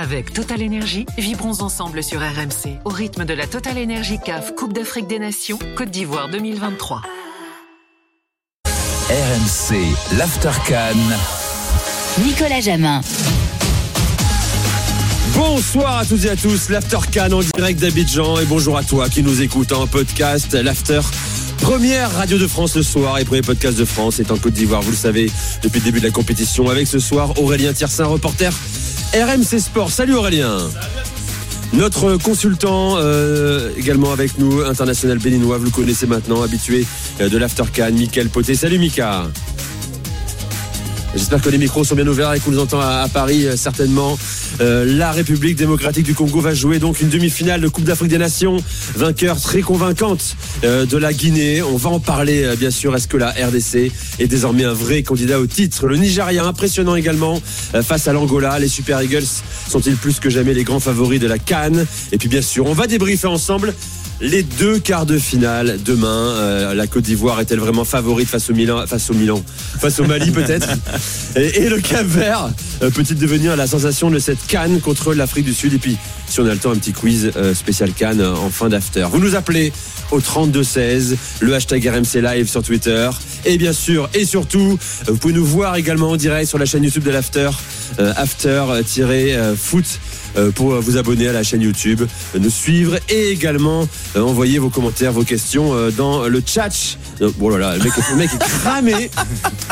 Avec Total Energy, vibrons ensemble sur RMC au rythme de la Total Energy CAF Coupe d'Afrique des Nations Côte d'Ivoire 2023. RMC, l'Aftercan. Nicolas Jamin. Bonsoir à toutes et à tous, l'Aftercan en direct d'Abidjan et bonjour à toi qui nous écoute en podcast, l'After. Première radio de France ce soir et premier podcast de France est en Côte d'Ivoire, vous le savez, depuis le début de la compétition. Avec ce soir Aurélien Tiersin, reporter RMC Sport. Salut Aurélien. Notre consultant euh, également avec nous, international béninois, vous le connaissez maintenant, habitué euh, de l'Aftercan, Mickaël Poté. Salut Mika. J'espère que les micros sont bien ouverts et qu'on nous entend à, Paris euh, certainement. la République démocratique du Congo va jouer donc une demi-finale de Coupe d'Afrique des Nations. Vainqueur très convaincante de la Guinée. On va en parler bien sûr. Est-ce que la RDC est désormais un vrai candidat au titre? Le Nigeria impressionnant également face à l'Angola. Les Super Eagles sont-ils plus que jamais les grands favoris de la Cannes? Et puis bien sûr, on va débriefer ensemble les deux quarts de finale demain. Euh, la Côte d'Ivoire est-elle vraiment favorite face au Milan, face au Milan, face au Mali peut-être et, le Cap Vert euh, peut-il devenir la sensation de cette Cannes contre l'Afrique du Sud Et puis, si on a le temps, un petit quiz euh, spécial Cannes en fin d'after. Vous nous appelez au 32 16, le hashtag RMC Live sur Twitter. Et bien sûr, et surtout, vous pouvez nous voir également en direct sur la chaîne YouTube de l'After, after-foot pour vous abonner à la chaîne YouTube, nous suivre et également euh, envoyer vos commentaires, vos questions euh, dans le chat. Bon là là, le mec, le mec est cramé,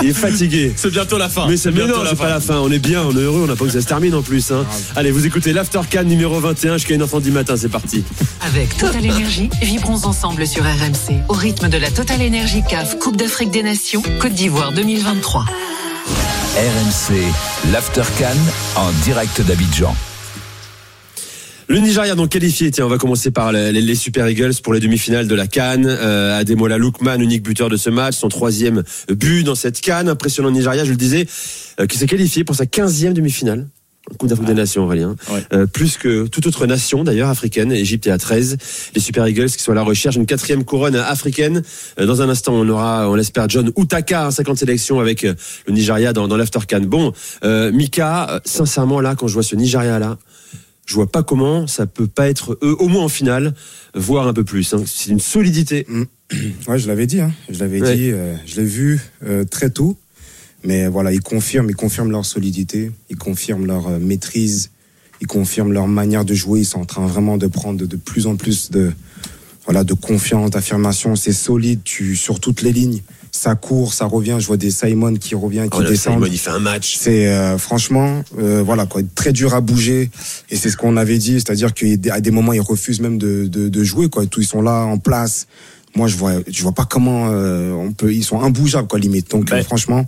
il est fatigué. C'est bientôt la fin. Mais c'est non, c'est pas la fin. On est bien, on est heureux, on n'a pas que ça se termine en plus. Hein. Allez, vous écoutez l'Aftercan numéro 21 jusqu'à une enfant du matin, c'est parti. Avec Total Energy, vibrons ensemble sur RMC au rythme de la Total Energy CAF Coupe d'Afrique des Nations Côte d'Ivoire 2023. RMC, l'Aftercan en direct d'Abidjan. Le Nigeria donc qualifié, tiens, on va commencer par les, Super Eagles pour les demi-finales de la Cannes. Euh, Ademola Lookman, unique buteur de ce match, son troisième but dans cette Cannes. Impressionnant Nigeria, je le disais, euh, qui s'est qualifié pour sa quinzième demi-finale. Coupe d'Afrique des Nations, Aurélien. Euh, plus que toute autre nation, d'ailleurs, africaine. Égypte est à 13. Les Super Eagles qui sont à la recherche d'une quatrième couronne africaine. Euh, dans un instant, on aura, on l'espère, John Utaka, 50 sélections avec euh, le Nigeria dans, dans l'Aftercan. Bon, Mika, sincèrement, là, quand je vois ce Nigeria-là, je vois pas comment ça peut pas être eux, au moins en finale, voire un peu plus. Hein. C'est une solidité. Mm. Ouais, je l'avais dit. Hein. Je l'avais dit. Euh, je l'ai vu euh, très tôt. Mais voilà, ils confirment, ils confirment leur solidité, ils confirment leur euh, maîtrise, ils confirment leur manière de jouer. Ils sont en train vraiment de prendre de, plus en plus de voilà de confiance, d'affirmation. C'est solide, tu sur toutes les lignes ça court, ça revient. Je vois des Simon qui revient, qui oh, descend. Simon, il fait un match. C'est euh, franchement, euh, voilà quoi, très dur à bouger. Et c'est ce qu'on avait dit, c'est-à-dire qu'à des moments ils refusent même de, de, de, jouer quoi. Tous ils sont là en place. Moi je vois, je vois pas comment euh, on peut. Ils sont imbougeables quoi limite. Donc ben, franchement.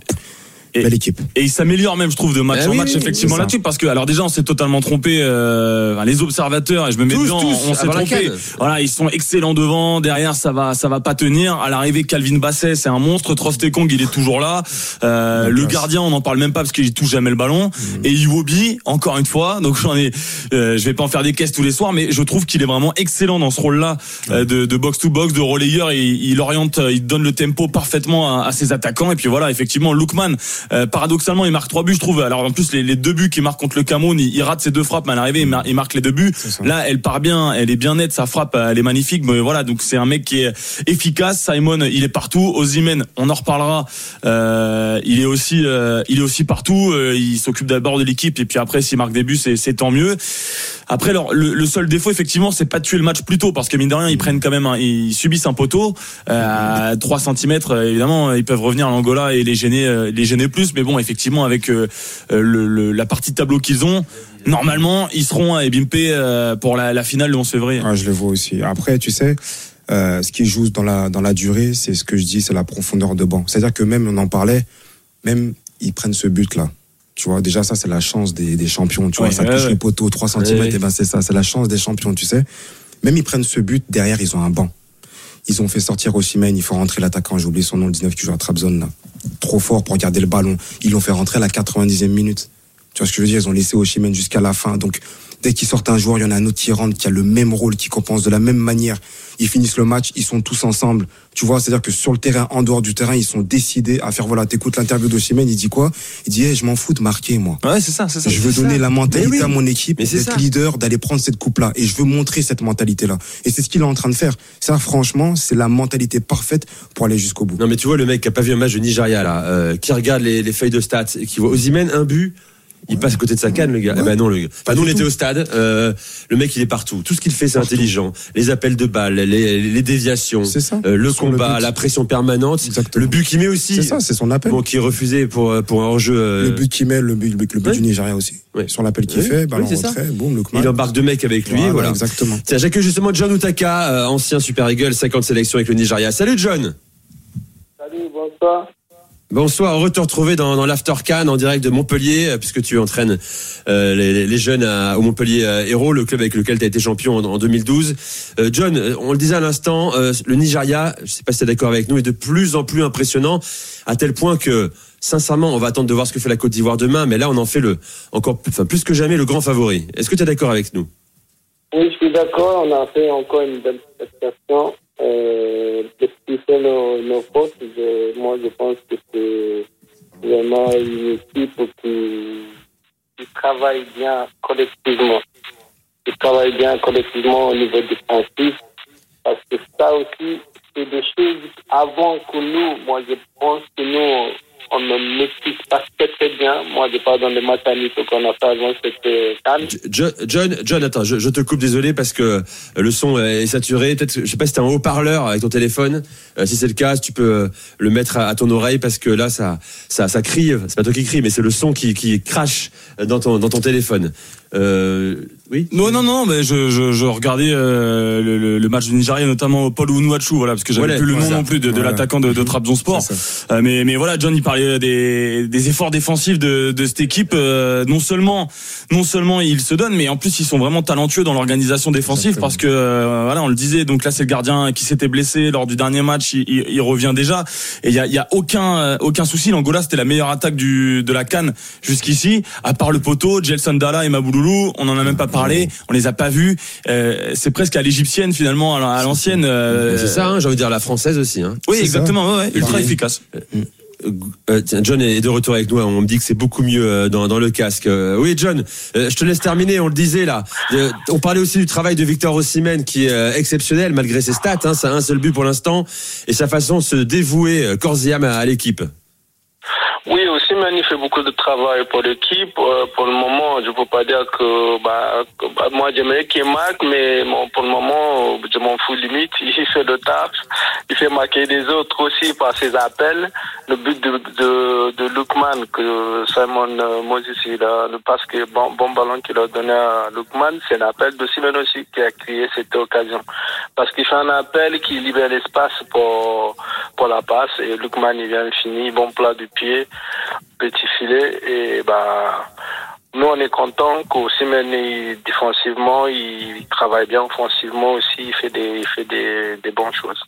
Et, Belle équipe. Et il s'améliore même, je trouve, de match ben en match, effectivement, là-dessus. Parce que, alors déjà, on s'est totalement trompé, euh, les observateurs, et je me mets dedans, on s'est trompé. Voilà, ils sont excellents devant, derrière, ça va, ça va pas tenir. À l'arrivée, Calvin Basset, c'est un monstre. Trostekong, il est toujours là. Euh, le gardien, on n'en parle même pas parce qu'il touche jamais le ballon. Mm. Et Iwobi, encore une fois, donc j'en ai, euh, je vais pas en faire des caisses tous les soirs, mais je trouve qu'il est vraiment excellent dans ce rôle-là, euh, de, de box to box, de relayeur, et il oriente, il donne le tempo parfaitement à, à ses attaquants. Et puis voilà, effectivement, Lookman, euh, paradoxalement, il marque trois buts, je trouve. Alors en plus, les, deux buts qu'il marque contre le Cameroun, il, rate ses deux frappes, mais à l'arrivée, il, marque les deux buts. Là, elle part bien, elle est bien nette, sa frappe, elle est magnifique. Mais voilà, donc c'est un mec qui est efficace. Simon, il est partout. Ozymen, on en reparlera. Euh, il est aussi, euh, il est aussi partout. il s'occupe d'abord de l'équipe et puis après, s'il marque des buts, c'est tant mieux. Après, alors, le, seul défaut, effectivement, c'est pas de tuer le match plus tôt, parce que mine de rien, ils prennent quand même, ils subissent un poteau à 3 cm. Évidemment, ils peuvent revenir à l'Angola et les gêner, les gêner plus. Mais bon, effectivement, avec euh, le, la partie de tableau qu'ils ont, normalement, ils seront à Ebimpe euh, pour la, la, finale le 11 février. Ah, je le vois aussi. Après, tu sais. Euh, ce qui joue dans la dans la durée, c'est ce que je dis, c'est la profondeur de banc. C'est-à-dire que même on en parlait, même ils prennent ce but là. Tu vois, déjà ça c'est la chance des, des champions. Tu vois, ça touche le poteau 3 cm, et ben c'est ça, c'est la chance des champions. Tu sais, même ils prennent ce but derrière, ils ont un banc. Ils ont fait sortir Osimhen, il faut rentrer l'attaquant, j'ai oublié son nom, le 19 qui joue à Trabzon là. Trop fort pour garder le ballon. Ils l'ont fait rentrer à la 90e minute. Tu vois ce que je veux dire? Ils ont laissé Osimhen jusqu'à la fin. Donc Dès qu'ils sortent un joueur, il y en a un autre qui rentre, qui a le même rôle, qui compense de la même manière. Ils finissent le match, ils sont tous ensemble. Tu vois, c'est-à-dire que sur le terrain, en dehors du terrain, ils sont décidés à faire, voilà, t'écoutes l'interview de Chimène, il dit quoi? Il dit, hey, je m'en fous de marquer, moi. Ouais, c'est ça, c'est ça. Je veux donner la mentalité à mon équipe, d'être leader, d'aller prendre cette coupe-là. Et je veux montrer cette mentalité-là. Et c'est ce qu'il est en train de faire. Ça, franchement, c'est la mentalité parfaite pour aller jusqu'au bout. Non, mais tu vois, le mec qui a pas vu un match de Nigeria, là, euh, qui regarde les, les feuilles de stats, et qui voit Ozimène un but, il passe à côté de sa canne, le gars. Eh ben non, le gars. Enfin, nous, on était au stade. Euh, le mec, il est partout. Tout ce qu'il fait, c'est intelligent. Les appels de balles, les, les déviations, ça. Euh, le combat, la pression permanente, Exactement. le but qu'il met aussi. C'est ça, c'est son appel. Bon, qui est refusé pour euh, pour un enjeu. euh, Le but qu'il met, le but, le but, le but Ouais. du Nigeria aussi. Ouais. Sur l'appel qu'il fait, oui, retrait, boum, le il embarque deux mecs avec lui, voilà. Exactement. Tiens, j'accueille justement John Utaka, ancien Super Eagle, 50 sélections avec le Nigeria. Salut John. Salut, bonsoir. Bonsoir, heureux de te retrouver dans, dans l'After Can en direct de Montpellier, euh, puisque tu entraînes euh, les, jeunes à- au Montpellier euh, Héros, le club avec lequel tu as été champion en, en 2012. Euh, John, on le disait à l'instant, le Nigeria, je sais pas si tu es d'accord avec nous, est de plus en plus impressionnant, à tel point que, sincèrement, on va attendre de voir ce que fait la Côte d'Ivoire demain, mais là, on en fait le encore plus que jamais le grand favori. Est-ce que tu es d'accord avec nous? Oui, je suis d'accord. On a fait encore une belle prestation. Euh, D'expliquer nos, nos fautes, moi, je pense que c'est vraiment une équipe qui, qui travaille bien collectivement. Qui travaille bien collectivement au niveau défensif. Parce que ça aussi, c'est des choses avant que nous, moi, je pense que nous, on ne maîtrise pas très bien. Moi, je parle dans les matchs amicaux qu'on a fait avant CAN. Jo- John, John, attends, je, je te coupe, désolé parce que euh, le son est saturé. Peut-être, je sais pas si t'as un haut-parleur avec ton téléphone. Euh, si c'est le cas, tu peux euh, le mettre à, à ton oreille parce que là, ça, ça, ça crie. C'est pas toi qui crie, mais c'est le son qui, qui crache dans ton, dans ton téléphone. Euh, oui. Non, non, non, mais je, je, je regardais euh, le, le, le match du Nigeria, notamment Paul Onuachu, voilà, parce que j'avais Voilà, plus le nom non plus de, de Voilà. l'attaquant de, de Trabzonspor. Euh, mais, mais voilà, John, il parlait des, des efforts défensifs de, de cette équipe. Euh, non seulement, non seulement ils se donnent, mais en plus ils sont vraiment talentueux dans l'organisation défensive, Exactement. parce que euh, voilà, on le disait. Donc là, c'est le gardien qui s'était blessé lors du dernier match. Il, il, il revient déjà, et il y a, y a aucun, euh, aucun souci. L'Angola, c'était la meilleure attaque du, de la Cannes jusqu'ici, à part le poteau, Gelson Dalla et On en a même pas parlé, on les a pas vus. Euh, c'est presque à l'égyptienne finalement, à la- à l'ancienne. euh, C'est ça, hein, j'ai envie de dire la française aussi. Hein. Oui, exactement, ouais, ouais, ultra efficace. Euh, tiens, John est de retour avec nous. hein. On me dit que c'est beaucoup mieux dans, dans le casque. Euh, oui, John, euh, je te laisse terminer. On le disait là. Euh, on parlait aussi du travail de Victor Osimhen qui est euh, exceptionnel malgré ses stats. Hein, ça a un seul but pour l'instant et sa façon de se dévouer euh, corps et âme à, à l'équipe. Oui, aussi, il fait beaucoup de travail pour l'équipe. Euh, pour le moment, je ne peux pas dire que, bah, que, bah, moi, j'aimerais qu'il marque, mais bon, pour le moment, je m'en fous limite. Il fait le taf. Il fait marquer les autres aussi par ses appels. Le but de, de, de Lukman, que Simon euh, Moses, il a, le passe que bon, bon ballon qu'il a donné à Lukman, c'est un appel de Simon aussi qui a créé cette occasion. Parce qu'il fait un appel qui libère l'espace pour, pour la passe et Lukman, il vient finir, bon plat du pied, petit filet et bah, nous, on est content il- défensivement, il travaille bien offensivement aussi, il fait des, il fait des, des bonnes choses.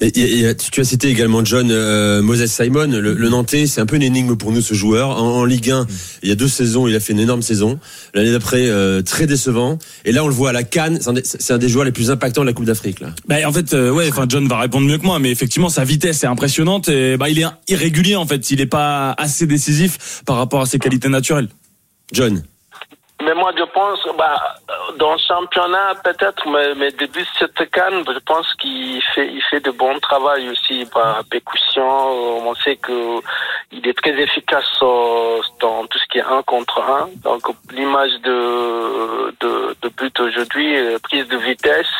Et, tu as cité également John euh, Moses Simon, le, le Nantais. C'est un peu une énigme pour nous ce joueur. En, en Ligue 1, il y a deux saisons, il a fait une énorme saison. L'année d'après, euh, très décevant. Et là, on le voit à la Cannes. C'est un, des- c'est un des joueurs les plus impactants de la Coupe d'Afrique. Bah, en fait, euh, ouais, enfin John va répondre mieux que moi, mais effectivement sa vitesse est impressionnante et bah il est irrégulier en fait, il est pas assez décisif par rapport à ses qualités naturelles. John. Mais moi, je pense, bah, dans le championnat, peut-être, mais, mais depuis cette canne, je pense qu'il fait, il fait de bon travail aussi par percussion. On sait que il est très efficace euh, dans tout ce qui est un contre un. Donc, l'image de, de, de but aujourd'hui, euh, prise de vitesse,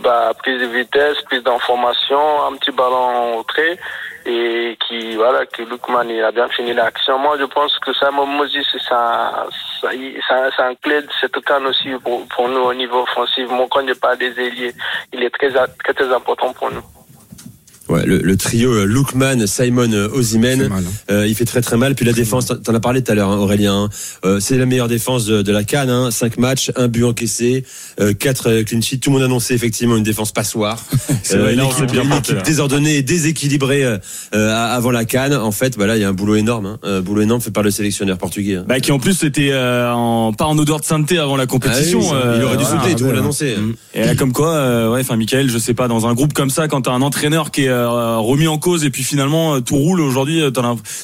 bah, prise de vitesse, prise d'information, un petit ballon au trait et qui voilà que Lukman il a bien fini l'action. Moi je pense que Moses ça- c'est un clé de cette canne aussi pour, pour nous au niveau offensif. Moi quand je parle des ailiers, il est très très important pour nous. Ouais, le, trio euh, Lookman, Simon, euh, Ozimen, hein. euh, il fait très très mal. Puis la défense, t'en as parlé tout à l'heure, hein, Aurélien. Hein. c'est la meilleure défense de, la Cannes. Hein. 5 matchs, un but encaissé, euh, 4 clean sheets. Tout le monde annonçait effectivement une défense passoire. euh, une équipe, bien équipe désordonnée et déséquilibrée avant la Cannes. En fait, bah là, il y a un boulot énorme. Hein. boulot énorme fait par le sélectionneur portugais. Bah, qui en plus était en, pas en odeur de sainteté avant la compétition. Ah il aurait dû sauter, tout le monde l'annonçait. Et là, comme quoi, ouais, enfin, Michael, je sais pas, dans un groupe comme ça, quand t'as un entraîneur qui est remis en cause et puis finalement euh, tout roule aujourd'hui. Euh,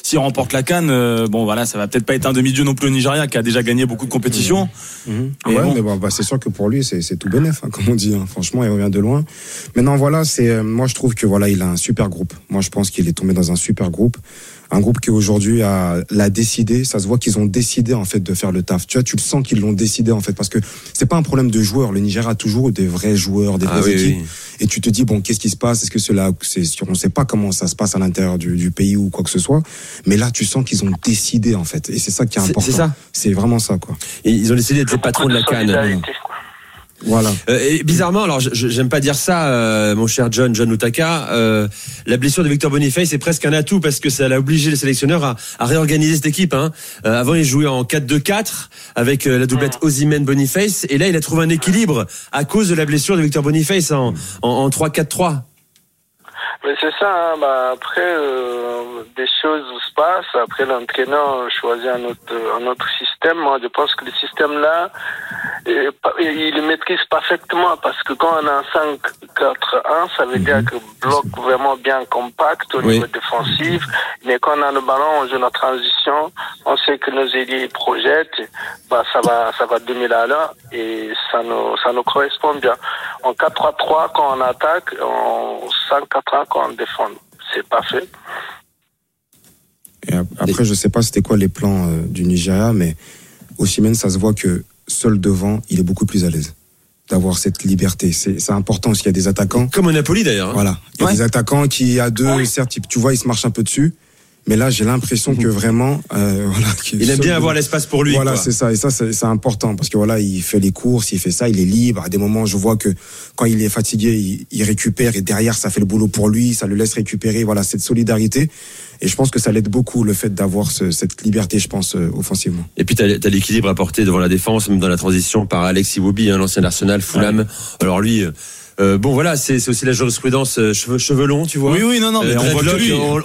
s'il remporte la canne, euh, bon voilà, ça va peut-être pas être un demi-dieu non plus au Nigeria qui a déjà gagné beaucoup de compétitions. Mmh. Mmh. Ouais, mais bon, bah, c'est sûr que pour lui c'est tout bénéf, hein, comme on dit. Hein. Franchement, il revient de loin. Maintenant voilà, c'est moi je trouve que voilà, il a un super groupe. Moi je pense qu'il est tombé dans un super groupe un groupe qui aujourd'hui a l'a décidé. Ça se voit qu'ils ont décidé en fait de faire le taf. Tu vois, tu le sens qu'ils l'ont décidé en fait parce que c'est pas un problème de joueurs. Le Niger a toujours des vrais joueurs, des ah vraies équipes. Et tu te dis bon, qu'est-ce qui se passe? Est-ce que cela, c'est on sait pas comment ça se passe à l'intérieur du, du, pays ou quoi que ce soit. Mais là, tu sens qu'ils ont décidé en fait. Et c'est ça qui est important. C'est ça. C'est vraiment ça quoi. Et ils ont décidé d'être les patrons de la canne. Voilà. Euh, et bizarrement, alors j'aime pas dire ça, euh, mon cher John, John Utaka, euh, la blessure de Victor Boniface est presque un atout parce que ça a obligé les sélectionneurs à, à réorganiser cette équipe. Hein. avant, il jouait en 4-2-4 avec la doublette Ozymen Boniface, et là, il a trouvé un équilibre à cause de la blessure de Victor Boniface en, en, en 3-4-3. Mais c'est ça, hein, bah, après, euh, des choses se passent, après l'entraîneur choisit un autre, un autre système. Moi, je pense que le système-là, il le maîtrise parfaitement parce que quand on a un 5-4-1, ça veut dire mhm. que bloc vraiment bien compact au niveau défensif. Mais quand on a le ballon, on joue la transition, on sait que nos ailiers projettent, bah, ça va, ça va 2000 à l'heure et ça nous, ça nous correspond bien. En 4-3-3, quand on attaque, en 5-4-1, quand on défend. C'est parfait. Et après, je sais pas c'était quoi les plans euh, du Nigeria, mais au Siemens, ça se voit que seul devant, il est beaucoup plus à l'aise d'avoir cette liberté. C'est important s'il y a des attaquants. Comme au Napoli d'ailleurs. Hein. Voilà. Il y a des attaquants qui, à deux, certes, tu vois, ils se marchent un peu dessus. Mais là, j'ai l'impression que vraiment, euh, voilà, il aime bien avoir l'espace pour lui. Voilà, c'est ça, et ça, c'est important parce que voilà, il fait les courses, il fait ça, il est libre. À des moments, je vois que quand il est fatigué, il, il récupère et derrière, ça fait le boulot pour lui, ça le laisse récupérer. Voilà, cette solidarité. Et je pense que ça l'aide beaucoup le fait d'avoir ce, cette liberté, je pense, euh, offensivement. Et puis tu as, l'équilibre apporté devant la défense, même dans la transition par Alex Iwobi, hein, l'ancien Arsenal, Fulham. Alors lui. Euh, euh, bon voilà, c'est aussi la jurisprudence euh, cheveux, cheveux, longs, tu vois. Oui oui non non, mais on, voit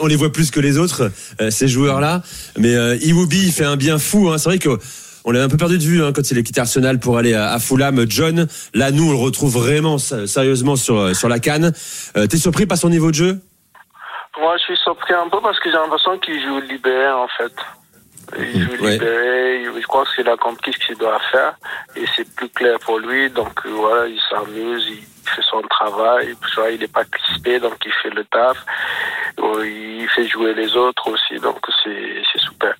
on, les voit plus que les autres ces joueurs là. Mais euh, Iwobi il fait un bien fou. Hein. C'est vrai que on l'avait un peu perdu de vue hein, quand il a quitté Arsenal pour aller à, Fulham. John, là nous on le retrouve vraiment sérieusement sur sur la canne. T'es surpris par son niveau de jeu? Moi, je suis surpris un peu parce que j'ai l'impression qu'il joue libéré, en fait. Il joue libéré, je crois qu'il a compris ce qu'il doit faire et c'est plus clair pour lui. Donc euh, voilà, il s'amuse, il fait son travail, il n'est pas crispé, donc il fait le taf. Euh, il fait jouer les autres aussi, donc c'est super.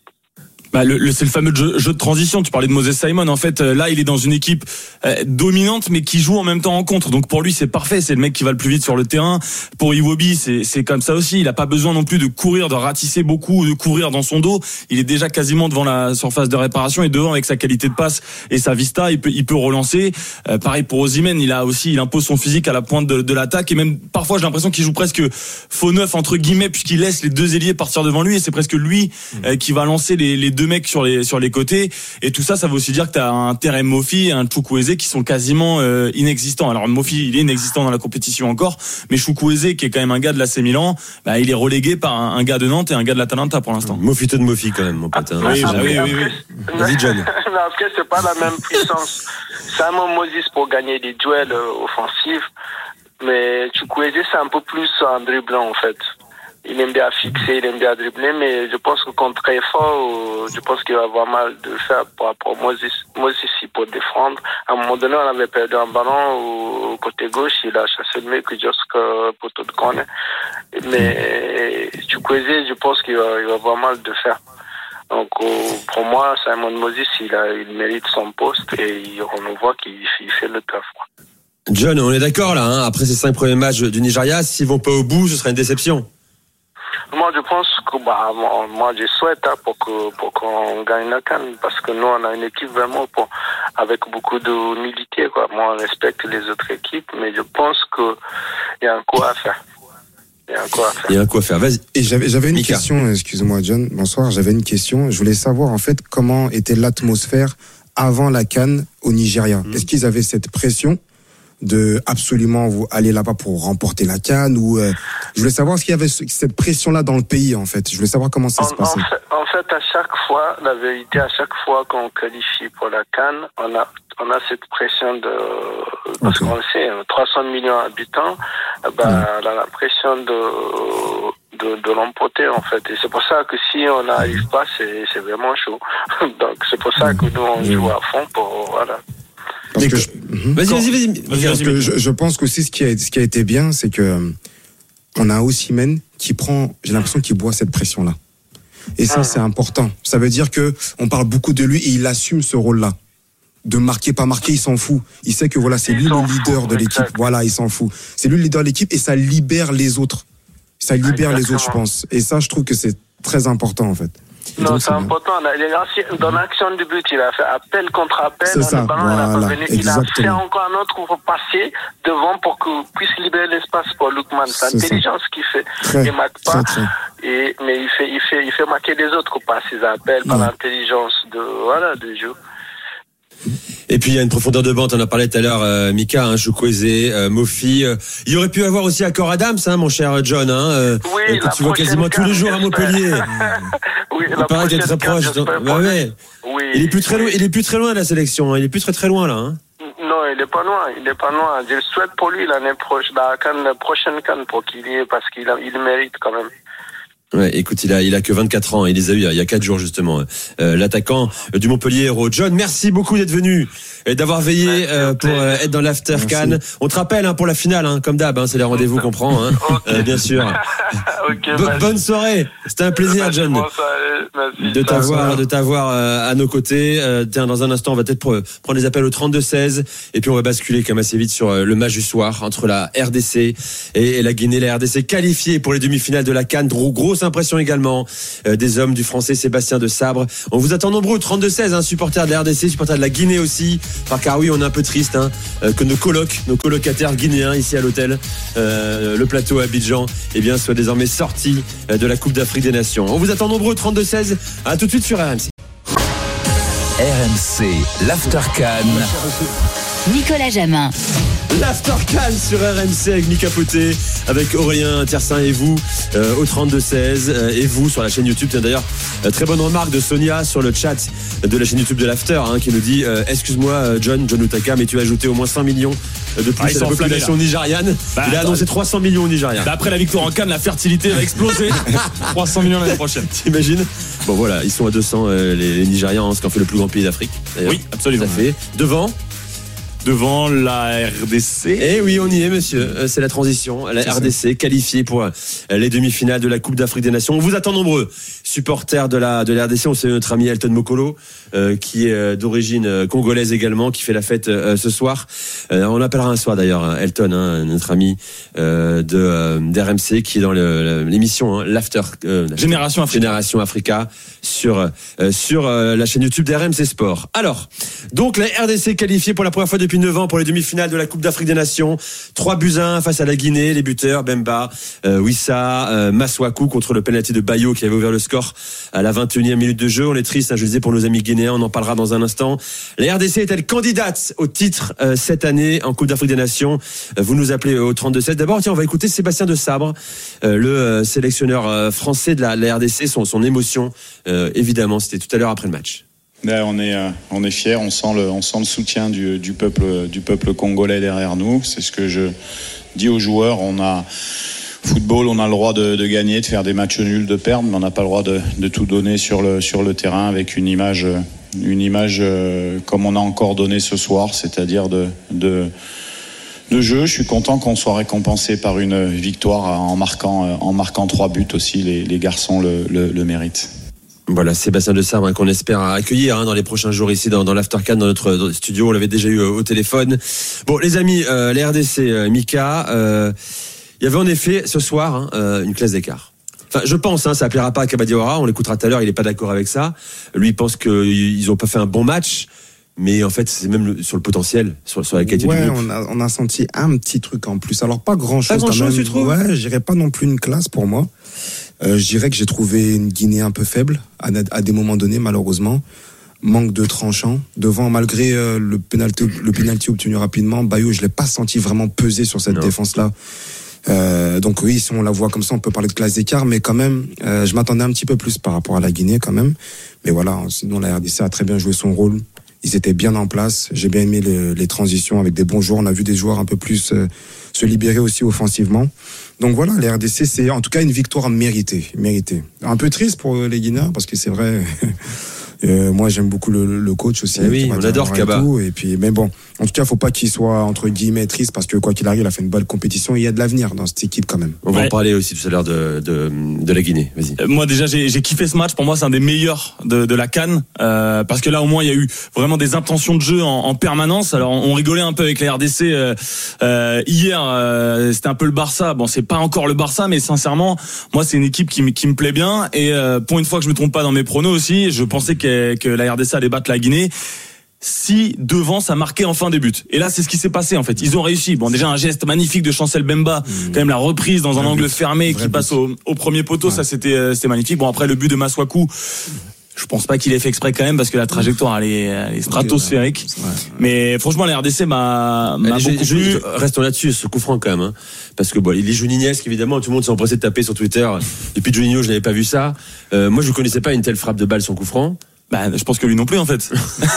Bah, le, c'est le fameux jeu, de transition. Tu parlais de Moses Simon. En fait, euh, là, il est dans une équipe euh, dominante, mais qui joue en même temps en contre. Donc pour lui, c'est parfait. C'est le mec qui va le plus vite sur le terrain. Pour Iwobi, c'est, c'est comme ça aussi. Il a pas besoin non plus de courir, de ratisser beaucoup, de courir dans son dos. Il est déjà quasiment devant la surface de réparation et devant avec sa qualité de passe et sa vista, il peut, il peut relancer. Euh, pareil pour Ozymen, il a aussi, il impose son physique à la pointe de, de l'attaque et même parfois j'ai l'impression qu'il joue presque faux neuf entre guillemets puisqu'il laisse les deux ailiers partir devant lui et c'est presque lui mmh. qui va lancer les, les deux deux mecs sur les sur les côtés et tout ça ça veut aussi dire que tu as un Terem Mofi et un Chukwueze qui sont quasiment euh, inexistants. Alors Mofi il est inexistant dans la compétition encore, mais Chukwueze qui est quand même un gars de l'AC Milan, bah, il est relégué par un, gars de Nantes et un gars de l'Atalanta pour l'instant. Mofi de Mofi quand même mon pote. Hein. oui, oui, oui, oui, Vas-y John. après c'est pas la même puissance. Simon Moses pour gagner des duels euh, offensifs, mais Chukwueze c'est un peu plus un dribblant en fait il aime bien fixer, il aime bien dribbler, mais je pense que contre très fort, je pense qu'il va avoir mal de faire par rapport à Moses, pour défendre. À un moment donné, on avait perdu un ballon au côté gauche, il a chassé le mec jusqu'à poteau de corner. Mais Chukwueze, je pense qu'il va, il va avoir mal de faire. Donc pour moi, Simon Moses, il, a, il mérite son poste et on voit qu'il fait le taf. John, on est d'accord là, hein après ces cinq premiers matchs du Nigeria, s'ils vont pas au bout, ce sera une déception. Moi, je pense que bah, moi, je souhaite hein, pour que pour qu'on gagne la canne parce que nous, on a une équipe vraiment pour, avec beaucoup d'humilité. Quoi. Moi, on respecte les autres équipes, mais je pense qu'il y a un coup à faire. Il y a quoi faire. Il y a quoi faire. Vas-y. Et j'avais, j'avais une question, excuse-moi John, bonsoir, j'avais une question. Je voulais savoir en fait comment était l'atmosphère avant la Cannes au Nigeria. Mmh. Est-ce qu'ils avaient cette pression de absolument aller là-bas pour remporter la canne ou euh, je voulais savoir s'il y avait cette pression là dans le pays en fait. Je voulais savoir comment ça se passait. en fait, à chaque fois la vérité à chaque fois qu'on qualifie pour la canne on a on a cette pression de parce qu'on sait 300 hein, millions d'habitants bah, on a la pression de de, de l'emporter en fait. Et c'est pour ça que si on n'arrive pas c'est c'est vraiment chaud. Donc c'est pour ça que nous on joue à fond pour voilà Vas-y, vas-y, vas-y. je, je, pense qu'aussi ce qui a, ce qui a été bien, c'est que on a Ossimène qui prend, j'ai l'impression qu'il boit cette pression-là. Et ça, c'est important. Ça veut dire que on parle beaucoup de lui et il assume ce rôle-là. De marquer, pas marquer, il s'en fout. Il sait que voilà, c'est lui le leader de l'équipe. Voilà, il s'en fout. C'est lui le leader de l'équipe et ça libère les autres. Ça libère les autres, je pense. Et ça, je trouve que c'est très important, en fait. Non, c'est important. Dans l'action du but, il a fait appel contre appel. Ça, voilà, il a fait encore un autre pour passer devant pour qu'on puisse libérer l'espace pour Lukman. C'est l'intelligence qu'il fait. il ne marque pas. Et, mais il fait, il fait, il fait marquer les autres par ses appels, par l'intelligence de, voilà, du jeu. Et puis il y a une profondeur de banc, on en a parlé tout à l'heure, euh, Mika, hein, Chukwueze, euh, Mofi. Euh, il y aurait pu avoir aussi Accor Adams, hein, mon cher John, hein, euh, oui, que tu vois quasiment tous les jours à Montpellier. oui, il paraît est très proche. Bah ouais. oui, il est plus très loin, il est plus très loin de la sélection. Hein. Il est plus très très loin là. Hein. Non, il est pas loin, il est pas loin. Je souhaite pour lui l'année prochaine, la, prochaine canne pour qu'il y ait, parce qu'il il mérite quand même. Ouais, écoute, il a, il a que 24 ans. Il les a eu il y a 4 jours justement. Euh, L'attaquant du Montpellier. John, merci beaucoup d'être venu d'avoir veillé euh, pour euh, être dans l'after Cannes. On te rappelle hein, pour la finale, hein, comme d'hab. Hein, c'est les rendez-vous qu'on prend, hein, euh, bien sûr. okay, bonne soirée. C'était un plaisir, John, de t'avoir, de t'avoir à nos côtés. tiens, dans un instant, on va peut-être prendre les appels au 32 16 et puis on va basculer comme assez vite sur le match du soir entre la RDC et, la Guinée. La RDC qualifiée pour les demi-finales de la Cannes. Grosse impression également des hommes du Français Sébastien de Sabre. On vous attend nombreux au 32 16, hein, supporters de la RDC, supporters de la Guinée aussi. Par car oui, on est un peu triste hein, euh, que nos colocs, nos colocataires guinéens ici à l'hôtel, euh, le plateau Abidjan, eh soient désormais sortis euh, de la Coupe d'Afrique des Nations. On vous attend nombreux 32-16. À tout de suite sur RMC. RMC, l'Aftercan. Nicolas Jamin. L'Aftercan sur RMC avec Mika Poté, avec Aurélien Tiersin et vous euh, au 32-16 euh, et vous sur la chaîne YouTube. D'ailleurs, euh, très bonne remarque de Sonia sur le chat de la chaîne YouTube de l'After hein, qui nous dit Excuse-moi, John, John Utaka, mais tu as ajouté au moins 5 millions de plus ah, à la population nigériane. Bah, il a annoncé 300 millions au Nigeria. Bah, après la victoire en Cannes, la fertilité va exploser. 300 millions l'année prochaine. T'imagines? Bon voilà, ils sont à 200 les, Nigérians, hein, ce qu'en fait le plus grand pays d'Afrique. Oui, absolument. fait. Devant devant la RDC. Eh oui, on y est, monsieur. Euh, c'est la transition. La RDC qualifiée pour euh, les demi-finales de la Coupe d'Afrique des Nations. On vous attend nombreux, supporters de la de la RDC. On sait notre ami Elton Mokolo, euh, qui est d'origine congolaise également, qui fait la fête ce soir. on appellera un soir d'ailleurs Elton, hein, notre ami de d'RMC, qui est dans l'émission hein, l'After Génération Africa. Génération Africa sur sur la chaîne YouTube d'RMC Sport. Alors, donc la RDC qualifiée pour la première fois depuis 9 ans pour les demi-finales de la Coupe d'Afrique des Nations. 3 buts 1 face à la Guinée, les buteurs Bemba, euh, Wissa, euh, Maswaku contre le penalty de Bayo qui avait ouvert le score à la 21e minute de jeu. On est triste, hein, je le disais pour nos amis guinéens, on en parlera dans un instant. La RDC est-elle candidate au titre euh, cette année en Coupe d'Afrique des Nations? Vous nous appelez au 32-7. D'abord, tiens, on va écouter Sébastien de Sabre, le sélectionneur français de la, RDC, son, émotion, évidemment, c'était tout à l'heure après le match on est, euh, on est fiers, on sent le, on sent le soutien du, peuple, du peuple congolais derrière nous. C'est ce que je dis aux joueurs. On a football, on a le droit de, gagner, de faire des matchs nuls, de perdre, mais on n'a pas le droit de, tout donner sur le, terrain avec une image, une image euh, comme on a encore donné ce soir, c'est-à-dire de, jeu. Je suis content qu'on soit récompensé par une victoire en marquant, en marquant trois buts aussi. Les, garçons le, le méritent. Voilà, Sébastien de Sabre hein, qu'on espère accueillir hein, dans les prochains jours ici dans, dans l'Aftercan, dans notre studio. On l'avait déjà eu euh, au téléphone. Bon, les amis, euh, RDC, euh, Mika, euh, il y avait en effet ce soir hein, une classe d'écart. Enfin, je pense, hein, ça plaira pas à Kabadiawara, on l'écoutera tout à l'heure, il est pas d'accord avec ça. Lui, il pense qu'ils ont pas fait un bon match. mais en fait, c'est même sur le potentiel, sur, sur la qualité ouais, du on a, on a senti un petit truc en plus. Alors, pas grand chose. Pas grand chose, tu trouves Ouais, je dirais pas non plus une classe pour moi. Euh, je dirais que j'ai trouvé une Guinée un peu faible à, à, des moments donnés, malheureusement. Manque de tranchant. Devant, malgré euh, le penalty, le penalty obtenu rapidement, Bayo, je l'ai pas senti vraiment peser sur cette défense-là. Euh, donc oui, si on la voit comme ça, on peut parler de classe d'écart, mais quand même, euh, je m'attendais un petit peu plus par rapport à la Guinée quand même. Mais voilà, sinon la RDC a très bien joué son rôle. Ils étaient bien en place. J'ai bien aimé les, les, transitions avec des bons joueurs. On a vu des joueurs un peu plus euh, se libérer aussi offensivement. Donc voilà, la RDC, c'est en tout cas une victoire méritée, méritée. Un peu triste pour les Guinéens parce que c'est vrai. Euh, moi, j'aime beaucoup le, le, coach aussi. Eh oui, on adore Kaba. Et, et, puis, mais bon, en tout cas, faut pas qu'il soit entre guillemets triste parce que quoi qu'il arrive, il a fait une bonne compétition. Et il y a de l'avenir dans cette équipe quand même. On va en parler aussi tout à l'heure de, de, de, la Guinée. Vas-y. Euh, moi, déjà, j'ai kiffé ce match. Pour moi, c'est un des meilleurs de, de la Cannes euh, parce que là, au moins, il y a eu vraiment des intentions de jeu en, en permanence. Alors, on rigolait un peu avec la RDC euh, euh, hier. Euh, c'était un peu le Barça. Bon, c'est pas encore le Barça, mais sincèrement, moi, c'est une équipe qui, qui me plaît bien. Et pour une fois que je me trompe pas dans mes pronos aussi, je pensais que, que la RDC allait battre la Guinée si devant ça marquait enfin des buts. Et là, c'est ce qui s'est passé en fait. Ils ont réussi. Bon, déjà un geste magnifique de Chancel Bemba, mmh. quand même la reprise dans un, un angle fermé qui passe au, au, premier poteau, ouais. ça c'était c'était magnifique. Bon après le but de Maswaku, je pense pas qu'il ait fait exprès quand même parce que la trajectoire elle est, elle est stratosphérique. Ouais. Mais franchement la RDC m'a beaucoup plu. Restons là-dessus, ce coup franc quand même, hein. parce que bon, il est Juninès évidemment tout le monde s'est empressé de taper sur Twitter. Depuis Juninho, je n'avais pas vu ça. Euh, moi, je connaissais pas une telle frappe de balle son coup franc. Bah, je pense que lui non plus en fait.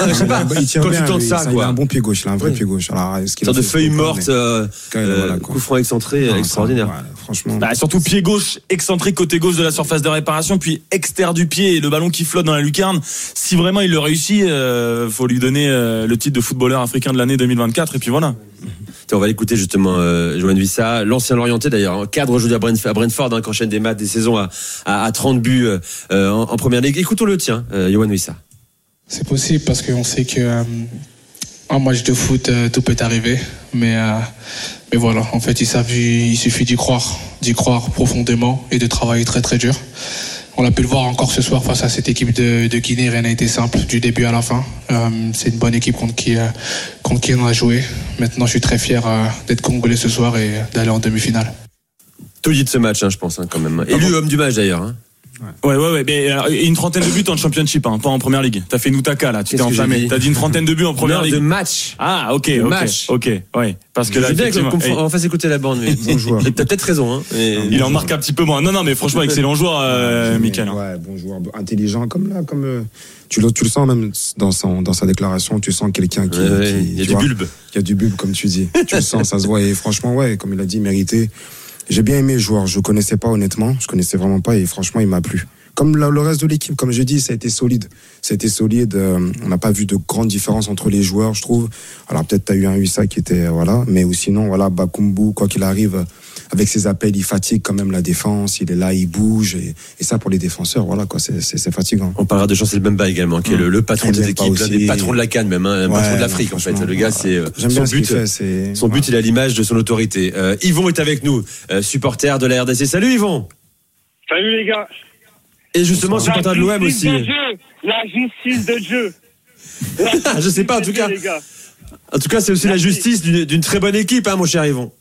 je sais pas. Il tire Quand bien, tu tentes ça, il a un bon pied gauche, il a un vrai pied gauche. Alors, est-ce qu'il de feuille ce morte, euh, Quand même, euh, voilà, coup franc excentré, Non, extraordinaire. ça, ouais, franchement. Bah, surtout pied gauche excentré côté gauche de la surface de réparation, puis externe du pied et le ballon qui flotte dans la lucarne. Si vraiment il le réussit, euh, faut lui donner euh, le titre de footballeur africain de l'année 2024 et puis voilà. On va l'écouter justement, euh, Joanne Vissa, l'ancien Lorienté d'ailleurs, hein, cadre aujourd'hui à Brentford, à Brentford hein, qui enchaîne des matchs, des saisons à, à, à 30 buts euh, en, en première ligue. Écoutons-le, tiens, euh, Johan Wissa. C'est possible parce qu'on sait que euh, en match de foot, euh, tout peut arriver. Mais, euh, mais voilà, en fait, il suffit d'y croire, d'y croire profondément et de travailler très très dur. On a pu le voir encore ce soir face à cette équipe de, de Guinée. Rien n'a été simple du début à la fin. Euh, c'est une bonne équipe contre qui, euh, contre qui on a joué. Maintenant, je suis très fier euh, d'être congolais ce soir et d'aller en demi-finale. Tout dit de ce match, hein, je pense, hein, quand même. Élu homme du match d'ailleurs. Hein. Ouais, ouais, ouais. Mais, euh, une trentaine de buts en championship, hein, pas en première ligue. T'as fait Noutaka là, tu t'es enflammé. T'as dit une trentaine de buts en première Non, ligue. de match. Ah, ok, de ok, match. ok, ouais. Parce que là, bien que on fasse écouter la bande, mais Bon joueur. T'as peut-être raison. Hein, mais- il en marque un petit peu moins. Non, non, mais franchement, excellent joueur, euh, Michael. hein. Ouais, bon joueur, intelligent comme là, comme euh, tu, le, tu le sens même dans, son, dans sa déclaration, tu sens quelqu'un qui, Ouais, ouais, qui- il y a du vois, bulbe. qui a du bulbe comme tu dis. tu le sens, ça se voit et franchement ouais, comme il a dit, mérité. J'ai bien aimé le joueur, je connaissais pas honnêtement, je connaissais vraiment pas et franchement il m'a plu. Comme le reste de l'équipe, comme je dis, ça a été solide. Été solide. euh, on n'a pas vu de grande différence entre les joueurs, je trouve. Alors peut-être tu as eu un Huissa qui était euh, voilà, mais ou sinon voilà, Bakumbu, quoi qu'il arrive, avec ses appels, il fatigue quand même la défense. Il est là, il bouge et, et ça pour les défenseurs, voilà quoi, c'est- fatigant. On parlera de Chancel Bemba également, qui est le, le patron Très de cette bien, équipe, pas l'un des patrons de la Cannes même, hein, un Ouais, patron de l'Afrique en fait. Le gars, c'est euh, J'aime son ce but. fait. Son but, il est à l'image de son autorité. Euh, Yvon est avec nous, euh, supporter de la RDC. Salut Yvon Salut les gars. Et justement, supporter de l'OM justice aussi. de Dieu. La justice de Dieu. La Je sais pas, en tout cas. En tout cas, c'est aussi la justice d'une d'une très bonne équipe, hein, mon cher Yvon.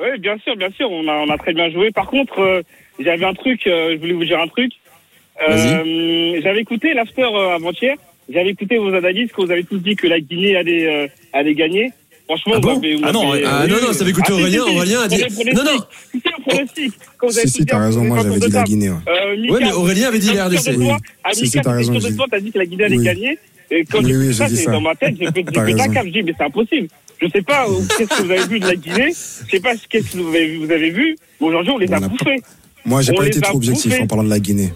Oui, bien sûr, bien sûr, on a, on a très bien joué. Par contre, euh, j'avais un truc, euh, je voulais vous dire un truc. Euh, j'avais écouté l'after euh, avant-hier. J'avais écouté vos analyses quand vous avez tous dit que la Guinée allait, euh, allait gagner. Franchement, Ah vous bon m'avez- vous Ah non, m'avez- ah non, non, ça avait écouté si, Aurélien, si, si, Aurélien a dit- Non, non. Si, si, le pronostic. Quand vous avez Si, si, t'as raison, vous moi avez j'avais dit la Guinée. ouais. Euh, Mika, Ouais, mais Aurélien avait dit la RDC. toi Ah, Si, si, t'as raison, de toi, T'as dit que la Guinée allait Oui. gagner. Et quand Oui, oui, ça, c'est dans ma tête, j'ai fait, raison. cave. Je dis, mais c'est impossible. Je sais pas euh, qu'est-ce que vous avez vu de la Guinée. Je sais pas qu'est-ce que vous avez vu. Vous avez vu. Mais aujourd'hui, on les a On a bouffés. Moi, j'ai pas été trop objectif bouffés. en parlant de la Guinée.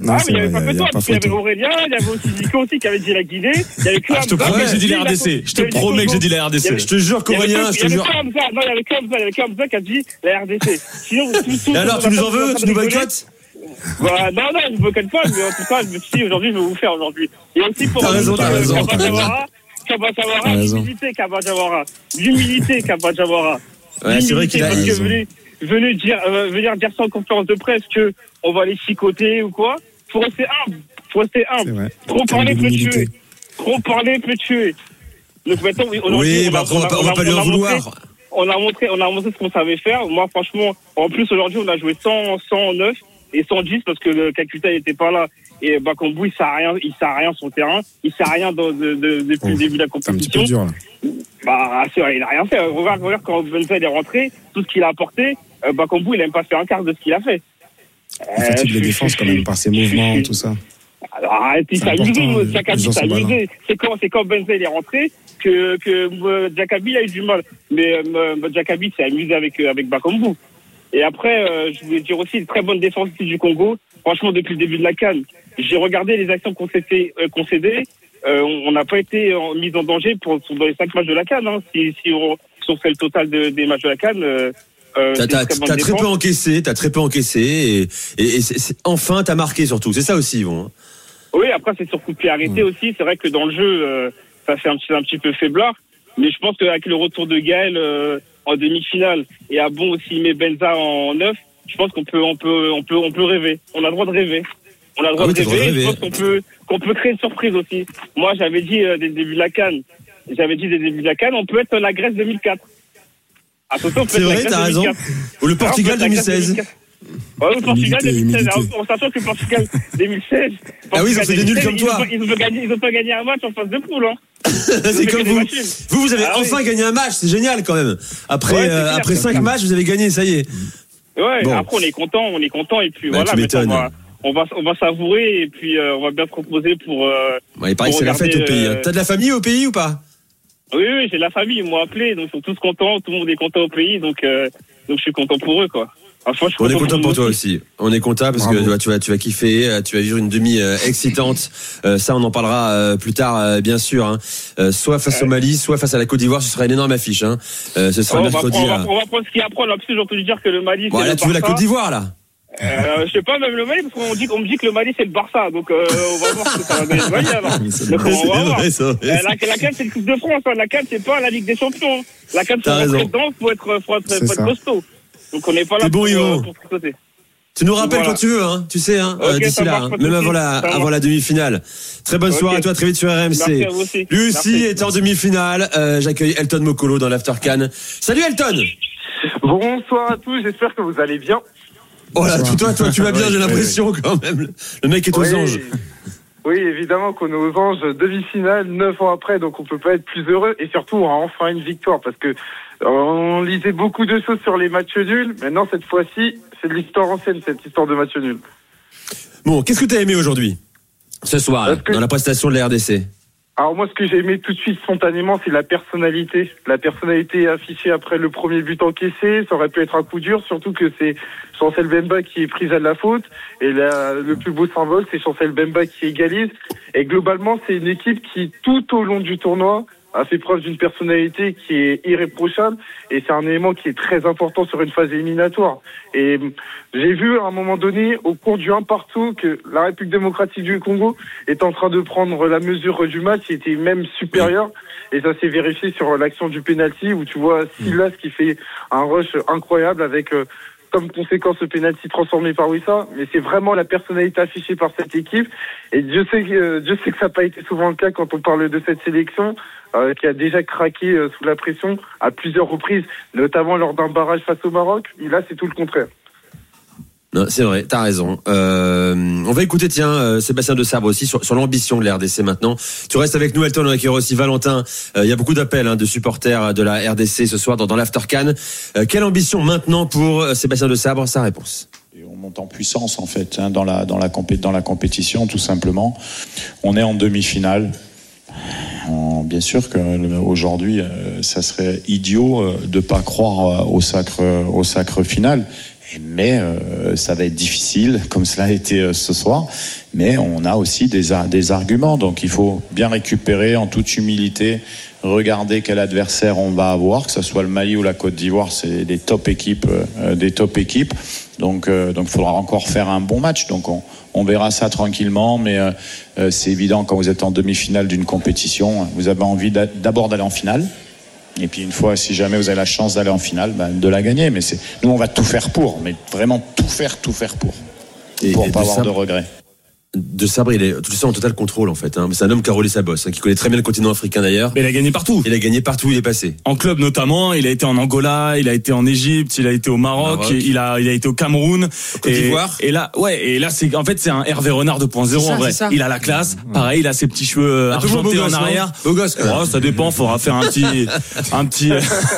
Non, ah, mais il n'y avait pas que toi, parce qu'il y avait. Aurélien, il y avait aussi Nico aussi qui avait dit la Guinée, il y avait que Ah, je te promets que j'ai dit la RDC. Je te promets que j'ai dit la RDC. Je te jure qu'Aurélien, je te il y avait jure. que Hamza. Non, il y avait que Hamza, il y avait que Hamza qui a dit la RDC. Sinon, tout, tout, Et alors, tu nous en veux Tu nous boycottes Bah, non, non, je ne connais pas, mais en tout cas, je me suis dit, aujourd'hui, je vais vous faire aujourd'hui. Et aussi pour T'as raison, t'as raison, Kaba t'as raison. Jawara, Kaba T'as Jawara, raison. l'humilité, Kaba Jawara. L'humilité, Kaba Jawara. Ouais, c'est vrai qu'il a raison. venir, venir dire, euh, venir dire ça en conférence de presse que on va les chicoter ou quoi. Faut rester humble. Faut rester humble. Trop parler peut tuer. trop parler peut tuer. Donc maintenant, oui, bah, on, va, on, va pas lui en vouloir. on a montré, on a montré ce qu'on savait faire. Moi, franchement, en plus aujourd'hui, on a joué 100, 109 et 110 parce que le Kakuta n'était pas là. Et Bakambu, il sert à rien, il sert à rien sur le terrain. Il sert à rien de, de, de, depuis le début de la compétition. Dur, là. Bah, c'est vrai, il a rien fait. Regarde, regarde quand Benzel est rentré, tout ce qu'il a apporté, euh, Bakambu, il a même pas fait un quart de ce qu'il a fait. Il fatigue les défenses quand même par ses mouvements, tout ça. Alors arrête, il s'est amusé, Jackabi s'est amusé. C'est quand, c'est quand Benzel est rentré que, que euh, Jackabi a eu du mal. Mais euh, Jackabi s'est amusé avec, euh, avec Bakambu. Et après, euh, je voulais dire aussi une très bonne défense du Congo. Franchement, depuis le début de la Cannes, j'ai regardé les actions qu'on s'est fait euh, concéder. Euh, on n'a pas été mis en danger pour, dans les cinq matchs de la Cannes. Hein. Si, si, on, si on fait le total de, des matchs de la Cannes. Euh, euh, T'as très très peu encaissé, t'as très peu encaissé et, et, et c'est- enfin t'as marqué surtout. C'est ça aussi, Yvon. hein. Oui, après c'est sur coup de pied arrêté aussi. C'est vrai que dans le jeu, euh, ça fait un petit, un petit peu faiblard. Mais je pense qu'avec le retour de Gaël euh, en demi-finale et à bon aussi met Benza en neuf, je pense qu'on peut, on peut, on peut, on peut rêver. On a le droit de rêver. On a le droit Ah de droit de rêver. Je pense qu'on peut, qu'on peut créer une surprise aussi. Moi, j'avais dit euh, dès le début de la Cannes, j'avais dit dès le début de la Cannes, on peut être la Grèce 2004. Attention, on peut C'est vrai, t'as raison. 2004. Ou le Ah, Portugal peut être la Grèce 2016. 2004. Ouais, le Portugal Humilité, 2016, humilité. en sachant que Portugal 2016. Ah oui, ils ont fait des nuls 2016, comme toi. Ils ont pas gagné, pas un match en phase de poule, hein. c'est comme vous. Vous, vous avez Ah oui. enfin gagné un match, c'est génial quand même. Après, Ouais, euh, après c'est cinq clair. matchs, vous avez gagné, ça y est. Ouais, Bon. après on est content, on est content et puis Bah, voilà, on va, on va, on va savourer et puis euh, on va bien se reposer pour. euh, Ouais, il paraît que c'est la fête au pays. T'as de la famille au pays ou pas? Oui, oui, j'ai la famille, ils m'ont appelé, donc ils sont tous contents, tout le monde est content au pays, donc donc je suis content pour eux quoi. Enfin, je suis On est content pour toi aussi. aussi. On est content parce que Bravo. tu vas, tu vas, tu vas kiffer, euh, tu vas vivre une demi euh, excitante. Euh, ça, on en parlera euh, plus tard, euh, bien sûr. hein. Euh, soit face au Mali, soit face à la Côte d'Ivoire, ce sera une énorme affiche. Hein. Euh, ce sera Oh, on, va mercredi. prendre, on, va, on va prendre ce qu'il y a à prendre. En plus, j'ai entendu dire que le Mali, c'est Bon, là, le tu veux la. Côte d'Ivoire, là Euh, je sais pas, même le Mali, parce qu'on dit, on me dit que le Mali, c'est le Barça. Donc, euh, on va voir ce que ça va donner le Mali, alors. C'est Donc, vrai, on va voir. vrai, c'est vrai. Euh, la, la CAN, c'est le Coupe de France. Hein. La CAN, c'est pas la Ligue des Champions. La CAN, rentrer raison. dedans, faut être, faut être, C'est faut être costaud. Donc, on n'est pas là bon, pour, euh, pour tricoter. Tu nous rappelles Voilà. quand tu veux, hein, tu sais, hein, euh, d'ici là, hein, même avant la, avant demi-finale. Très bonne soirée à toi, très vite sur RMC. Merci à vous aussi. Lui aussi Merci. est en demi-finale. Euh, J'accueille Elton Mokolo dans l'After Can. Salut Elton Bonsoir à tous, j'espère que vous allez bien. Oh là, toi, toi, tu vas bien, j'ai l'impression quand même. Le mec est aux Oui. anges. Oui, évidemment qu'on est aux anges demi-finale, neuf ans après, donc on peut pas être plus heureux. Et surtout, on a enfin une victoire parce que euh, on lisait beaucoup de choses sur les matchs nuls. Maintenant, cette fois-ci, c'est de l'histoire ancienne, cette histoire de match nul. Bon, qu'est-ce que t'as aimé aujourd'hui Ce soir, que- dans la prestation de la RDC Alors moi, ce que j'ai aimé tout de suite spontanément, c'est la personnalité. La personnalité affichée après le premier but encaissé, ça aurait pu être un coup dur, surtout que c'est Chancel Bemba qui est prise à la faute. Et la- le plus beau symbole, c'est Chancel Bemba qui égalise. Et globalement, c'est une équipe qui, tout au long du tournoi, a fait preuve d'une personnalité qui est irréprochable. Et c'est un élément qui est très important sur une phase éliminatoire. Et hum, j'ai vu à un moment donné, au cours du 1 partout, que la République démocratique du Congo est en train de prendre la mesure du match, qui était même supérieur. Et ça s'est vérifié sur l'action du penalty où tu vois Silas qui fait un rush incroyable avec euh, comme conséquence le penalty transformé par Wissa. Mais c'est vraiment la personnalité affichée par cette équipe. Et Dieu sait que, euh, Dieu sait que ça n'a pas été souvent le cas quand on parle de cette sélection. euh, qui a déjà craqué euh, sous la pression à plusieurs reprises, notamment lors d'un barrage face au Maroc. Et là, c'est tout le contraire. C'est vrai, t'as raison. Euh, on va écouter, tiens, euh, Sébastien de Sabre aussi sur, l'ambition de la RDC maintenant. Tu restes avec nous, Elton, on accueille aussi Valentin. Euh, Il y a beaucoup d'appels hein, de supporters de la RDC ce soir dans, dans l'After quelle ambition maintenant pour Sébastien de Sabre? Sa réponse. Et on monte en puissance en fait hein, dans la dans la dans la compétition tout simplement. On est en demi-finale. Bien sûr que le- aujourd'hui, euh, ça serait idiot de pas croire au sacre au sacre final. Mais euh, ça va être difficile, comme cela a été euh, ce soir. Mais on a aussi des, des arguments, donc il faut bien récupérer en toute humilité, regarder quel adversaire on va avoir, que ce soit le Mali ou la Côte d'Ivoire, c'est des top équipes, euh, des top équipes. Donc, euh, donc, il faudra encore faire un bon match. Donc, on, on verra ça tranquillement, mais euh, euh, c'est évident quand vous êtes en demi-finale d'une compétition, vous avez envie d'a- d'abord d'aller en finale. Et puis une fois, si jamais vous avez la chance d'aller en finale, ben, de la gagner. Mais c'est nous, on va tout faire pour, mais vraiment tout faire, tout faire pour, Et- pour et pas avoir ça- de regrets. De Sabre, il est tout ça en total contrôle en fait. Hein. C'est un homme qui a roulé sa bosse, hein, qui connaît très bien le continent africain d'ailleurs. Mais il a gagné partout. Il a gagné partout où il est passé. En club notamment, il a été en Angola, il a été en Égypte, il a été au Maroc, il a il a été au Cameroun, Côte d'Ivoire. Et là, ouais, et là c'est en fait c'est un Hervé Renard 2.0 en vrai. Il a la classe, pareil, il a ses petits cheveux argentés en arrière. Beau gosse. Oh, ça dépend, faudra faire un petit un petit,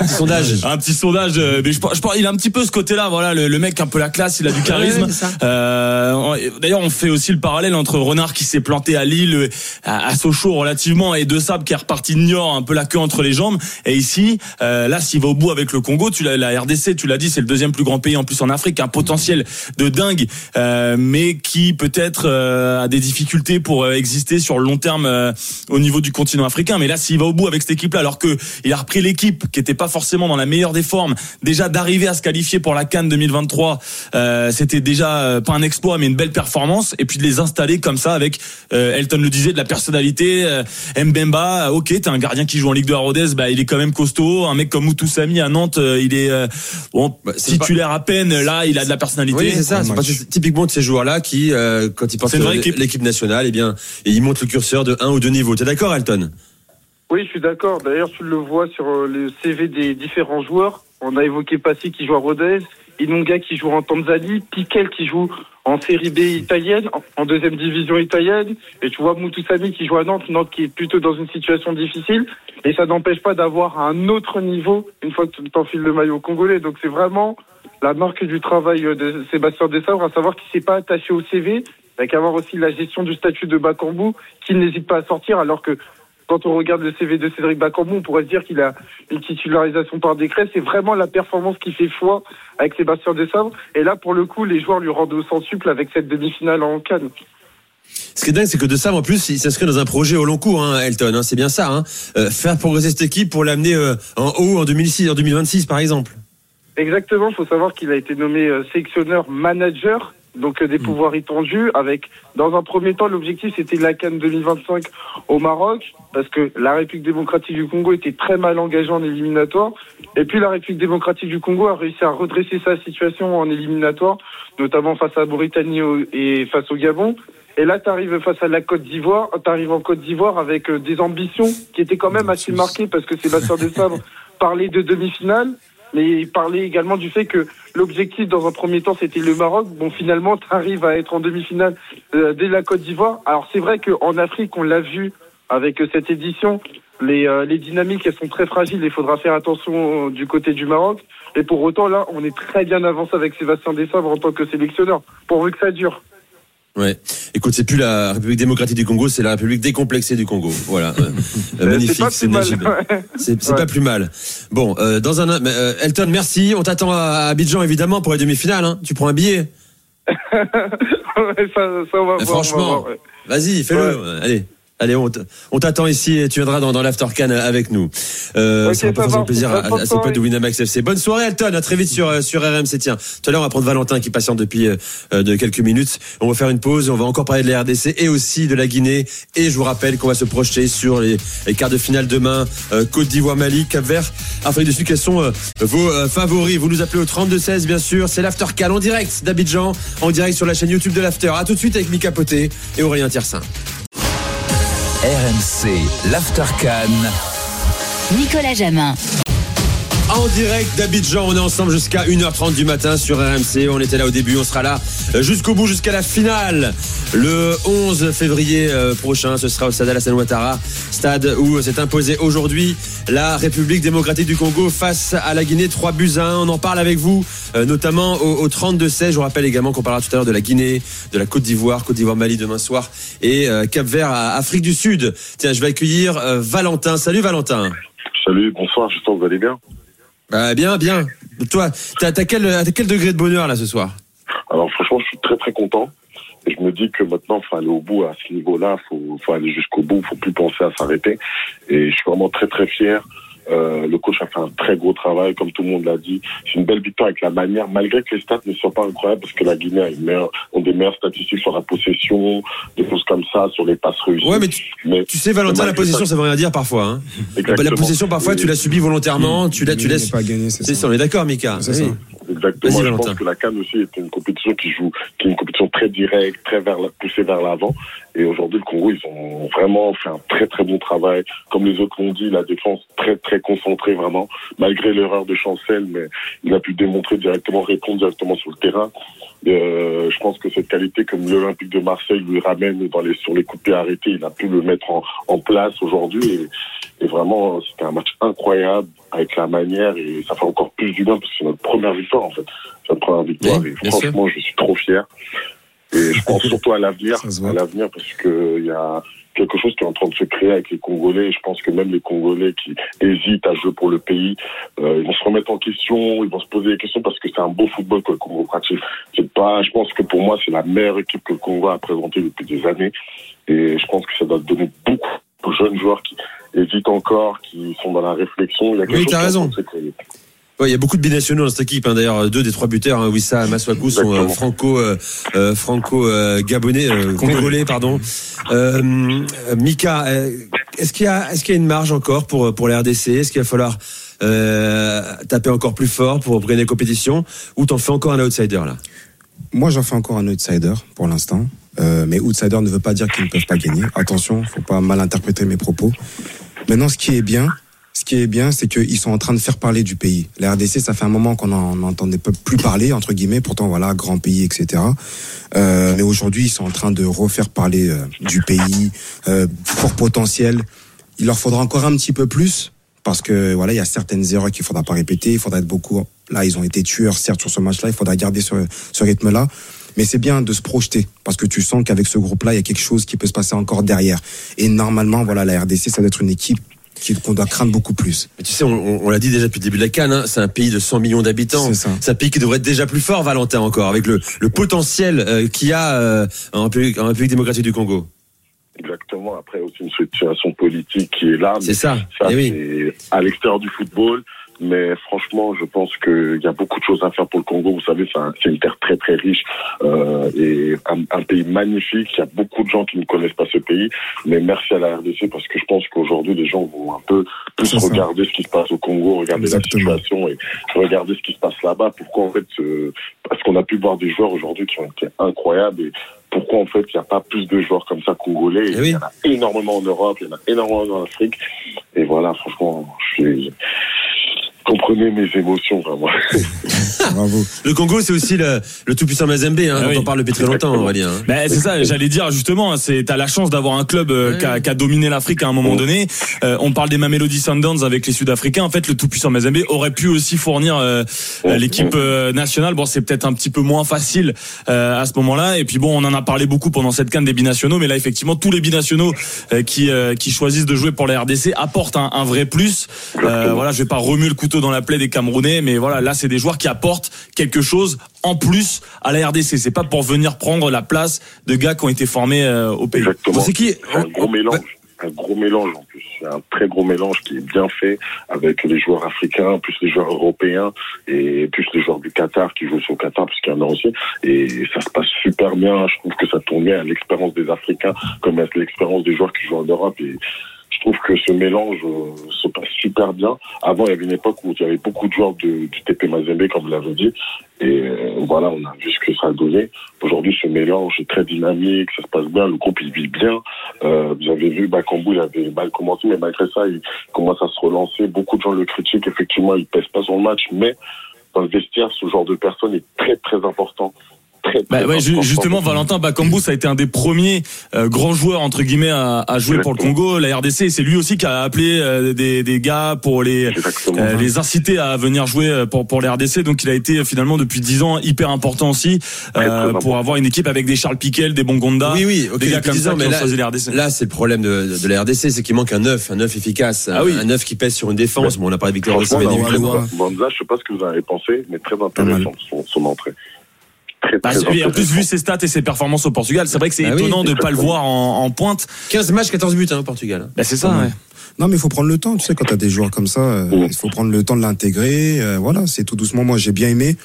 sondage. Un petit sondage. euh, Mais je, pense- je pense il a un petit peu ce côté-là. Voilà, le, le mec un peu la classe, il a du charisme. Euh, D'ailleurs, on fait aussi le parallèle entre Renard qui s'est planté à Lille, à, Sochaux relativement, et De Sable qui est reparti de Niort, un peu la queue entre les jambes. Et ici, euh, là, s'il va au bout avec le Congo, tu la RDC, tu l'as dit, c'est le deuxième plus grand pays en plus en Afrique, un potentiel de dingue, euh, mais qui peut-être euh, a des difficultés pour exister sur le long terme au niveau du continent africain. Mais là, s'il va au bout avec cette équipe-là, alors que il a repris l'équipe qui était pas forcément dans la meilleure des formes, déjà d'arriver à se qualifier pour la Cannes 2023, euh, c'était déjà pas un exploit, mais une belle performance. Et puis de les installer comme ça avec euh, Elton le disait, de la personnalité. euh, Mbemba, euh, ok, t'es un gardien qui joue en Ligue de Rodez, bah il est quand même costaud. Un mec comme Moutoussamy à Nantes, euh, il est euh, bon c'est titulaire à peine. Là, il a de la personnalité. Oui, c'est ça. Que c'est typiquement de ces joueurs-là qui, euh, quand ils équipe. l'équipe nationale, eh bien, et ils montent le curseur de un ou deux niveaux. T'es d'accord, Elton? Oui, je suis d'accord. D'ailleurs, tu le vois sur le CV des différents joueurs. On a évoqué Passy qui joue à Rodez, Inonga qui joue en Tanzanie, Piquel qui joue en série B italienne, en- deuxième division italienne, et tu vois Moutoussamy qui joue à Nantes, Nantes qui est plutôt dans une situation difficile, et ça n'empêche pas d'avoir un autre niveau une fois que tu t'enfiles le maillot congolais. Donc c'est vraiment la marque du travail de Sébastien Dessavre, à savoir qu'il s'est pas attaché au CV, avec avoir aussi la gestion du statut de Bakambu, qui n'hésite pas à sortir, alors que quand on regarde le CV de Cédric Bakambu, on pourrait se dire qu'il a une titularisation par décret. C'est vraiment la performance qui fait foi avec Sébastien Dessavre. Et là, pour le coup, les joueurs lui rendent au centuple avec cette demi-finale en Cannes. Ce qui est dingue, c'est que de en plus, il s'inscrit dans un projet au long cours, hein, Elton. hein, c'est bien ça. Hein, Euh, faire progresser cette équipe pour l'amener euh, en haut en 2006, en 2026, par exemple. Exactement, il faut savoir qu'il a été nommé euh, sélectionneur manager, donc euh, des pouvoirs étendus, avec, dans un premier temps, l'objectif c'était la Cannes 2025 au Maroc, parce que la République démocratique du Congo était très mal engagée en éliminatoire, et puis la République démocratique du Congo a réussi à redresser sa situation en éliminatoire, notamment face à la Mauritanie au- et face au Gabon. Et là, tu arrives face à la Côte d'Ivoire, tu arrives en Côte d'Ivoire avec euh, des ambitions qui étaient quand même assez marquées parce que Sébastien Desabre parlait de demi-finale, mais il parlait également du fait que l'objectif dans un premier temps c'était le Maroc. Bon, finalement, tu arrives à être en demi-finale euh, dès la Côte d'Ivoire. Alors c'est vrai qu'en Afrique, on l'a vu avec euh, cette édition, les, euh, les dynamiques elles sont très fragiles. Il faudra faire attention du côté du Maroc. Et pour autant, là, on est très bien avancé avec Sébastien Desabre en tant que sélectionneur, pourvu que ça dure. Ouais. Écoute, c'est plus la République démocratique du Congo, c'est la République décomplexée du Congo. Voilà. Euh, magnifique, pas c'est. C'est c'est Ouais. pas plus mal. Bon, euh, dans un euh, Elton, merci. On t'attend à Abidjan évidemment pour les demi-finales. Hein. Tu prends un billet. Ouais, ça, ça, on va voir, on va franchement, ouais. Vas-y, fais-le. Allez. Allez, on t'attend ici et tu viendras dans, dans l'Aftercan avec nous. Euh, Ok, ça va. plaisir à, à, ses potes de Winamax FC. Bonne soirée, Elton. À très vite sur, euh, sur RMC. Tiens, tout à l'heure, on va prendre Valentin qui patiente depuis euh, euh, de quelques minutes. On va faire une pause. On va encore parler de la RDC et aussi de la Guinée. Et je vous rappelle qu'on va se projeter sur les, les quarts de finale demain. Euh, Côte d'Ivoire, Mali, Cap-Vert, Afrique du Sud. Quels sont euh, vos euh, favoris? Vous nous appelez au 32-16, bien sûr. C'est l'Aftercan en direct d'Abidjan, en direct sur la chaîne YouTube de l'After. À tout de suite avec Mika Poté et Aurélien Tiersin. RMC, l'Aftercan. Nicolas Jamin. En direct d'Abidjan, on est ensemble jusqu'à 1h30 du matin sur RMC. On était là au début, on sera là euh, jusqu'au bout, jusqu'à la finale. Le 11 février euh, prochain, ce sera au stade Alassane Ouattara, stade où s'est imposé aujourd'hui la République démocratique du Congo face à la Guinée, 3 buts à 1. On en parle avec vous, euh, notamment au, au 32-16. Je vous rappelle également qu'on parlera tout à l'heure de la Guinée, de la Côte d'Ivoire, Côte d'Ivoire-Mali demain soir et euh, Cap-Vert à Afrique du Sud. Tiens, je vais accueillir euh, Valentin. Salut Valentin. Salut, bonsoir, j'espère que vous allez bien. Bah, bien, bien. Toi, t'as t'as quel, t'as quel degré de bonheur là ce soir? Alors franchement, je suis très très content. Et je me dis que maintenant, faut aller au bout à ce niveau-là, faut, faut aller jusqu'au bout, faut plus penser à s'arrêter. Et je suis vraiment très très fier. Euh, le coach a fait un très gros travail, comme tout le monde l'a dit. C'est une belle victoire avec la manière, malgré que les stats ne soient pas incroyables, parce que la Guinée a une meilleure, ont des meilleures statistiques sur la possession, des choses comme ça, sur les passes réussies. Ouais, mais tu, Mais- tu sais, Valentin, la possession, ça- ça veut rien dire parfois. Hein. La Exactement. possession, parfois, tu l'as subie volontairement, tu, la, tu laisses. pas gagner, c'est C'est ça. ça, on est d'accord, Mika. C'est Oui. ça. Exactement. Je pense que la Cannes aussi est une compétition qui joue, qui est une compétition très directe, très vers poussée vers l'avant. Et aujourd'hui, le Congo, ils ont vraiment fait un très très bon travail. Comme les autres l'ont dit, la défense très très concentrée vraiment, malgré l'erreur de Chancel, mais il a pu démontrer directement, répondre directement sur le terrain. Euh, je pense que cette qualité, comme l'Olympique de Marseille lui ramène dans les, sur les coups de pied arrêtés, il a pu le mettre en, en place aujourd'hui. Et, et, vraiment, c'était un match incroyable avec la manière et ça fait encore plus du bien parce que c'est notre première victoire en fait. C'est notre première victoire et franchement, je suis trop fier. Et je pense surtout à l'avenir, à l'avenir parce que il y a quelque chose qui est en train de se créer avec les Congolais. Et je pense que même les Congolais qui hésitent à jouer pour le pays, euh, ils vont se remettre en question, ils vont se poser des questions parce que c'est un beau football que le Congo pratique. C'est pas, je pense que pour moi, c'est la meilleure équipe que le Congo a présentée depuis des années. Et je pense que ça doit donner beaucoup aux jeunes joueurs qui hésitent encore, qui sont dans la réflexion. Il y a quelque oui, chose as raison. Ouais, il y a beaucoup de binationaux dans cette équipe. Hein. D'ailleurs, deux des trois buteurs, hein, Wissa Maswaku, sont euh, franco, euh, euh franco euh, gabonais, congolais, pardon. Mika, est-ce qu'il y a, est-ce qu'il y a une marge encore pour pour la RDC Est-ce qu'il va falloir taper encore plus fort pour gagner la compétition, ou t'en fais encore un outsider là? Moi, j'en fais encore un outsider pour l'instant. mais outsider ne veut pas dire qu'ils ne peuvent pas gagner. Attention, faut pas mal interpréter mes propos. Maintenant, ce qui est bien, ce qui est bien, c'est qu'ils sont en train de faire parler du pays. La RDC, ça fait un moment qu'on n'en entendait plus parler, entre guillemets, pourtant, voilà, grand pays, etc. Euh, mais aujourd'hui, ils sont en train de refaire parler euh, du pays, euh, fort potentiel. Il leur faudra encore un petit peu plus, parce que voilà, il y a certaines erreurs qu'il faudra pas répéter. Il faudra être beaucoup. Là, ils ont été tueurs, certes, sur ce match-là. Il faudra garder ce, ce rythme-là. Mais c'est bien de se projeter parce que tu sens qu'avec ce groupe-là, il y a quelque chose qui peut se passer encore derrière. Et normalement, voilà, la RDC, ça doit être une équipe qu'on doit craindre beaucoup plus. Mais tu sais, on, l'a dit déjà depuis le début de la Cannes, hein, c'est un pays de 100 millions d'habitants. C'est un pays qui devrait être déjà plus fort, Valentin, encore, avec le, potentiel euh, qu'il y a euh, en, République, démocratique du Congo. Exactement. Après, aussi une situation politique qui est là. C'est ça. ça eh à l'extérieur du football. Mais franchement, je pense qu'il y a beaucoup de choses à faire pour le Congo. Vous savez, c'est une terre très très riche euh, et un, pays magnifique. Il y a beaucoup de gens qui ne connaissent pas ce pays. Mais merci à la RDC parce que je pense qu'aujourd'hui, les gens vont un peu plus regarder ce qui se passe au Congo, regarder la situation et regarder ce qui se passe là-bas. Pourquoi en fait, parce qu'on a pu voir des joueurs aujourd'hui qui ont été incroyables et pourquoi en fait il n'y a pas plus de joueurs comme ça congolais? Eh il y en a énormément en Europe, il y en a énormément en Afrique. Et voilà, franchement, je suis comprenez mes émotions vraiment. Bravo. Le Congo, c'est aussi le, le tout puissant Mazembe, hein, ah dont on parle depuis très longtemps, on va dire. Hein. Ben, c'est ça, j'allais dire justement, c'est t'as la chance d'avoir un club euh, qui, a, dominé l'Afrique à un moment donné. Euh, on parle des Mamelody Sundowns avec les Sud-Africains. En fait, le tout puissant Mazembe aurait pu aussi fournir euh, l'équipe nationale. Bon, c'est peut-être un petit peu moins facile à ce moment-là. Et puis bon, on en a parlé beaucoup pendant cette canne des binationaux, mais là effectivement, tous les binationaux qui qui choisissent de jouer pour la RDC apportent un, un vrai plus. voilà, je vais pas remuer le couteau dans la plaie des Camerounais, mais voilà, là c'est des joueurs qui apportent quelque chose en plus à la RDC. C'est pas pour venir prendre la place de gars qui ont été formés euh, au pays. Exactement. C'est qui un gros mélange. Un gros mélange en plus. C'est un très gros mélange qui est bien fait avec les joueurs africains, plus les joueurs européens et plus les joueurs du Qatar qui jouent sur le Qatar, puisqu'il y en a aussi. Et ça se passe super bien. Je trouve que ça tourne bien à l'expérience des Africains comme à l'expérience des joueurs qui jouent en Europe. Et je trouve que ce mélange euh, se passe super bien. Avant, il y avait une époque où il y avait beaucoup de joueurs du TP Mazembe, comme vous l'avez dit. Et euh, voilà, on a vu ce que ça a donné. Aujourd'hui, ce mélange est très dynamique, ça se passe bien, le groupe il vit bien. Euh, vous avez vu, Bakambu, il avait mal commencé, mais malgré ça, il commence à se relancer. Beaucoup de gens le critiquent, effectivement, il pèse pas son match, mais dans le vestiaire, ce genre de personne est très très important bah ouais, justement, Valentin Bakambu, ça a été un des premiers euh, grands joueurs entre guillemets à, à jouer pour le Congo, la RDC. C'est lui aussi qui a appelé euh, des, des, gars pour les euh, les inciter à venir jouer pour pour la RDC. Donc, il a été finalement depuis dix ans hyper important aussi pour avoir une équipe avec des Charles Piquel, des Bongonda, oui, oui, des gars comme ça mais là, la RDC. Là, c'est le problème de, de la RDC, c'est qu'il manque un neuf, un neuf efficace, ah un neuf qui pèse sur une défense. Bon, on a parlé de Victor Rossi, mais Bonza, je sais pas ce que vous avez pensé, mais très intéressant son, son entrée. Bah, en plus, vu ses stats et ses performances au Portugal, c'est vrai que c'est bah étonnant de ne pas le voir en, pointe. 15 matchs, 14 buts hein, au Portugal. Bah, c'est ça, ouais. Non, mais il faut prendre le temps. Tu sais, quand tu as des joueurs comme ça, euh, il faut prendre le temps de l'intégrer. Euh, voilà, c'est tout doucement. Moi, j'ai bien aimé.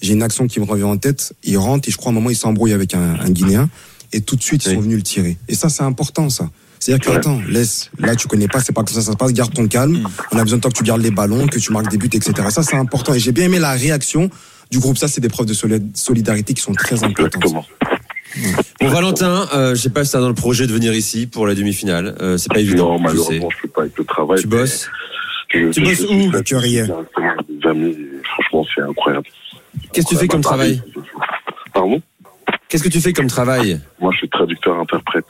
J'ai une action qui me revient en tête. Il rentre et je crois à un moment, il s'embrouille avec un, Guinéen. Et tout de suite, ils sont venus le tirer. Et ça, c'est important, ça. C'est-à-dire que, attends, laisse, là, tu connais pas, c'est pas comme ça ça se passe, garde ton calme. Mm. On a besoin de toi que tu gardes les ballons, que tu marques des buts, etc. Ça, c'est important. Et j'ai bien aimé la réaction du groupe. Ça, c'est des preuves de solidarité qui sont très importantes. Bon, Valentin, euh, je sais pas si t'as dans le projet de venir ici pour la demi-finale. Euh, c'est pas évident. Non, malheureusement, je, je peux pas avec le travail. Tu bosses Tu bosses où Tu riais. Franchement, c'est incroyable. Qu'est-ce que tu fais comme travail Pardon? Qu'est-ce que tu fais comme travail? Moi, je suis traducteur-interprète.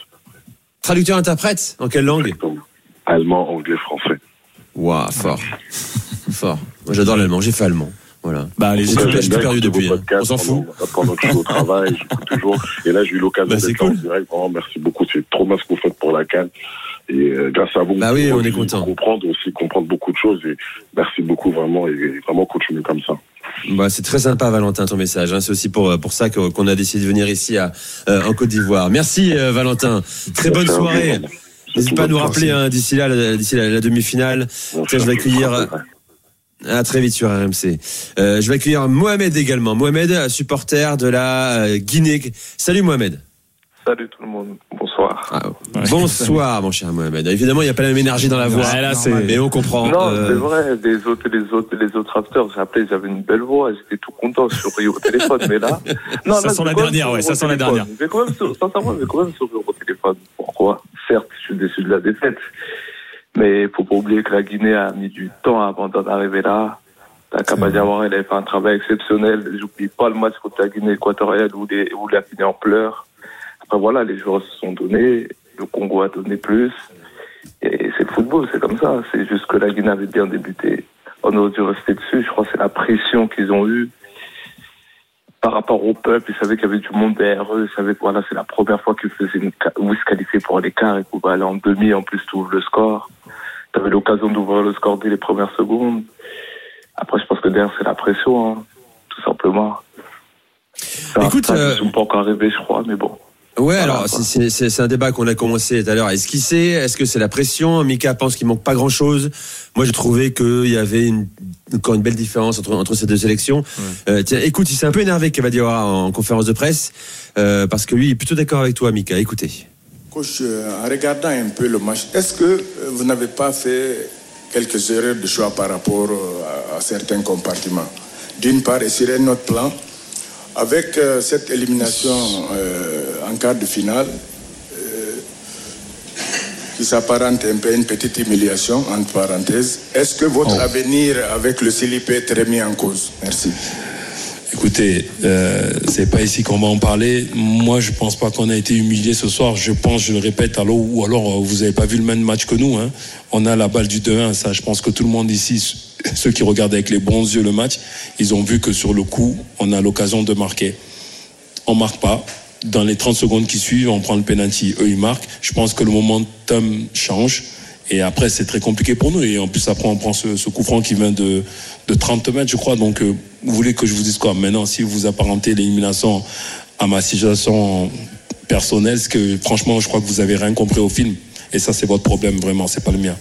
Traducteur-interprète En quelle langue? Allemand, anglais, français. Waouh, fort. fort. Moi, j'adore l'allemand. J'ai fait allemand. Voilà. Bah, les j'ai tout, perdu depuis. On s'en fout. Pendant que je suis au travail, j'écoute toujours. Et là, j'ai eu l'occasion bah, d'être cool. en direct. Vraiment, merci beaucoup. C'est trop bien ce que vous faites pour la canne. Et euh, grâce à vous, bah oui, on est content. comprendre aussi, comprendre beaucoup de choses. Et merci beaucoup vraiment. Et vraiment continuer comme ça. Bah, c'est très sympa, Valentin, ton message. Hein. C'est aussi pour, pour ça qu'on a décidé de venir ici à, euh, en Côte d'Ivoire. Merci, euh, Valentin. Très bonne soirée. N'hésite pas à nous rappeler hein, d'ici là, d'ici la, la demi-finale. Je vais accueillir. À très vite sur RMC. Euh, je vais accueillir Mohamed également. Mohamed, supporter de la euh, Guinée. Salut Mohamed. Salut tout le monde. Bonsoir. Ah, bonsoir mon cher Mohamed. Évidemment, il n'y a pas la même énergie dans la voix. mais on comprend. Non, euh, c'est vrai. Les autres, les autres, les autres acteurs, j'ai appelé, j'avais une belle voix. J'étais tout content. Souris au téléphone, mais là. Non, ça sent la dernière, ouais. Ça sent la dernière. Mais quand même, sincèrement, mais quand même sourire au téléphone. Pourquoi? Certes, je suis déçu de la défaite. Mais il faut pas oublier que la Guinée a mis du temps avant d'en arriver là. La Kabadiawara, elle a fait un travail exceptionnel. J'oublie pas le match contre la Guinée équatoriale où, les, où la Guinée en pleurs. Après voilà, les joueurs se sont donnés. Le Congo a donné plus. Et c'est le football, c'est comme ça. C'est juste que la Guinée avait bien débuté. On aurait dû rester dessus. Je crois que c'est la pression qu'ils ont eue par rapport au peuple. Ils savaient qu'il y avait du monde derrière eux. Ils savaient que voilà, c'est la première fois qu'ils faisaient une, ils se qualifiaient pour l'écart et pouvaient aller en demi. En plus, tu ouvres le score tu avais l'occasion d'ouvrir le score dès les premières secondes. Après, je pense que derrière, c'est la pression, hein, tout simplement. Écoute, ça, euh... sont pas encore arrivés, je crois, mais bon. Ouais, alors c'est un débat qu'on a commencé tout à l'heure. Est-ce qu'il sait Est-ce que c'est la pression? Mika pense qu'il manque pas grand-chose. Moi, j'ai trouvé qu'il y avait une, encore une belle différence entre, entre ces deux élections. Euh, tiens, écoute, il s'est un peu énervé Kavadiora en conférence de presse euh, parce que lui, il est plutôt d'accord avec toi, Mika. Écoutez. Coach, en regardant un peu le match, est-ce que vous n'avez pas fait quelques erreurs de choix par rapport à, certains compartiments? D'une part, et sur un autre plan, avec euh, cette élimination euh, en quart de finale, euh, qui s'apparente un peu à une petite humiliation, entre parenthèses, est-ce que votre oh. avenir avec le CILIP est très mis en cause? Merci. Écoutez, euh, c'est pas ici qu'on va en parler. Moi, je pense pas qu'on a été humilié ce soir. Je pense, je le répète, alors, ou alors euh, vous avez pas vu le même match que nous. Hein. On a la balle du 2-1. Ça, je pense que tout le monde ici, ceux qui regardent avec les bons yeux le match, ils ont vu que sur le coup, on a l'occasion de marquer. On marque pas. Dans les 30 secondes qui suivent, on prend le penalty. Eux, ils marquent. Je pense que le momentum change. Et après, c'est très compliqué pour nous. Et en plus, après, on prend ce, ce coup franc qui vient de, de 30 mètres, je crois. Donc, euh, vous voulez que je vous dise quoi? Maintenant, si vous apparentez l'élimination à ma situation personnelle, ce que franchement, je crois que vous avez rien compris au film. Et ça, c'est votre problème, vraiment. C'est pas le mien.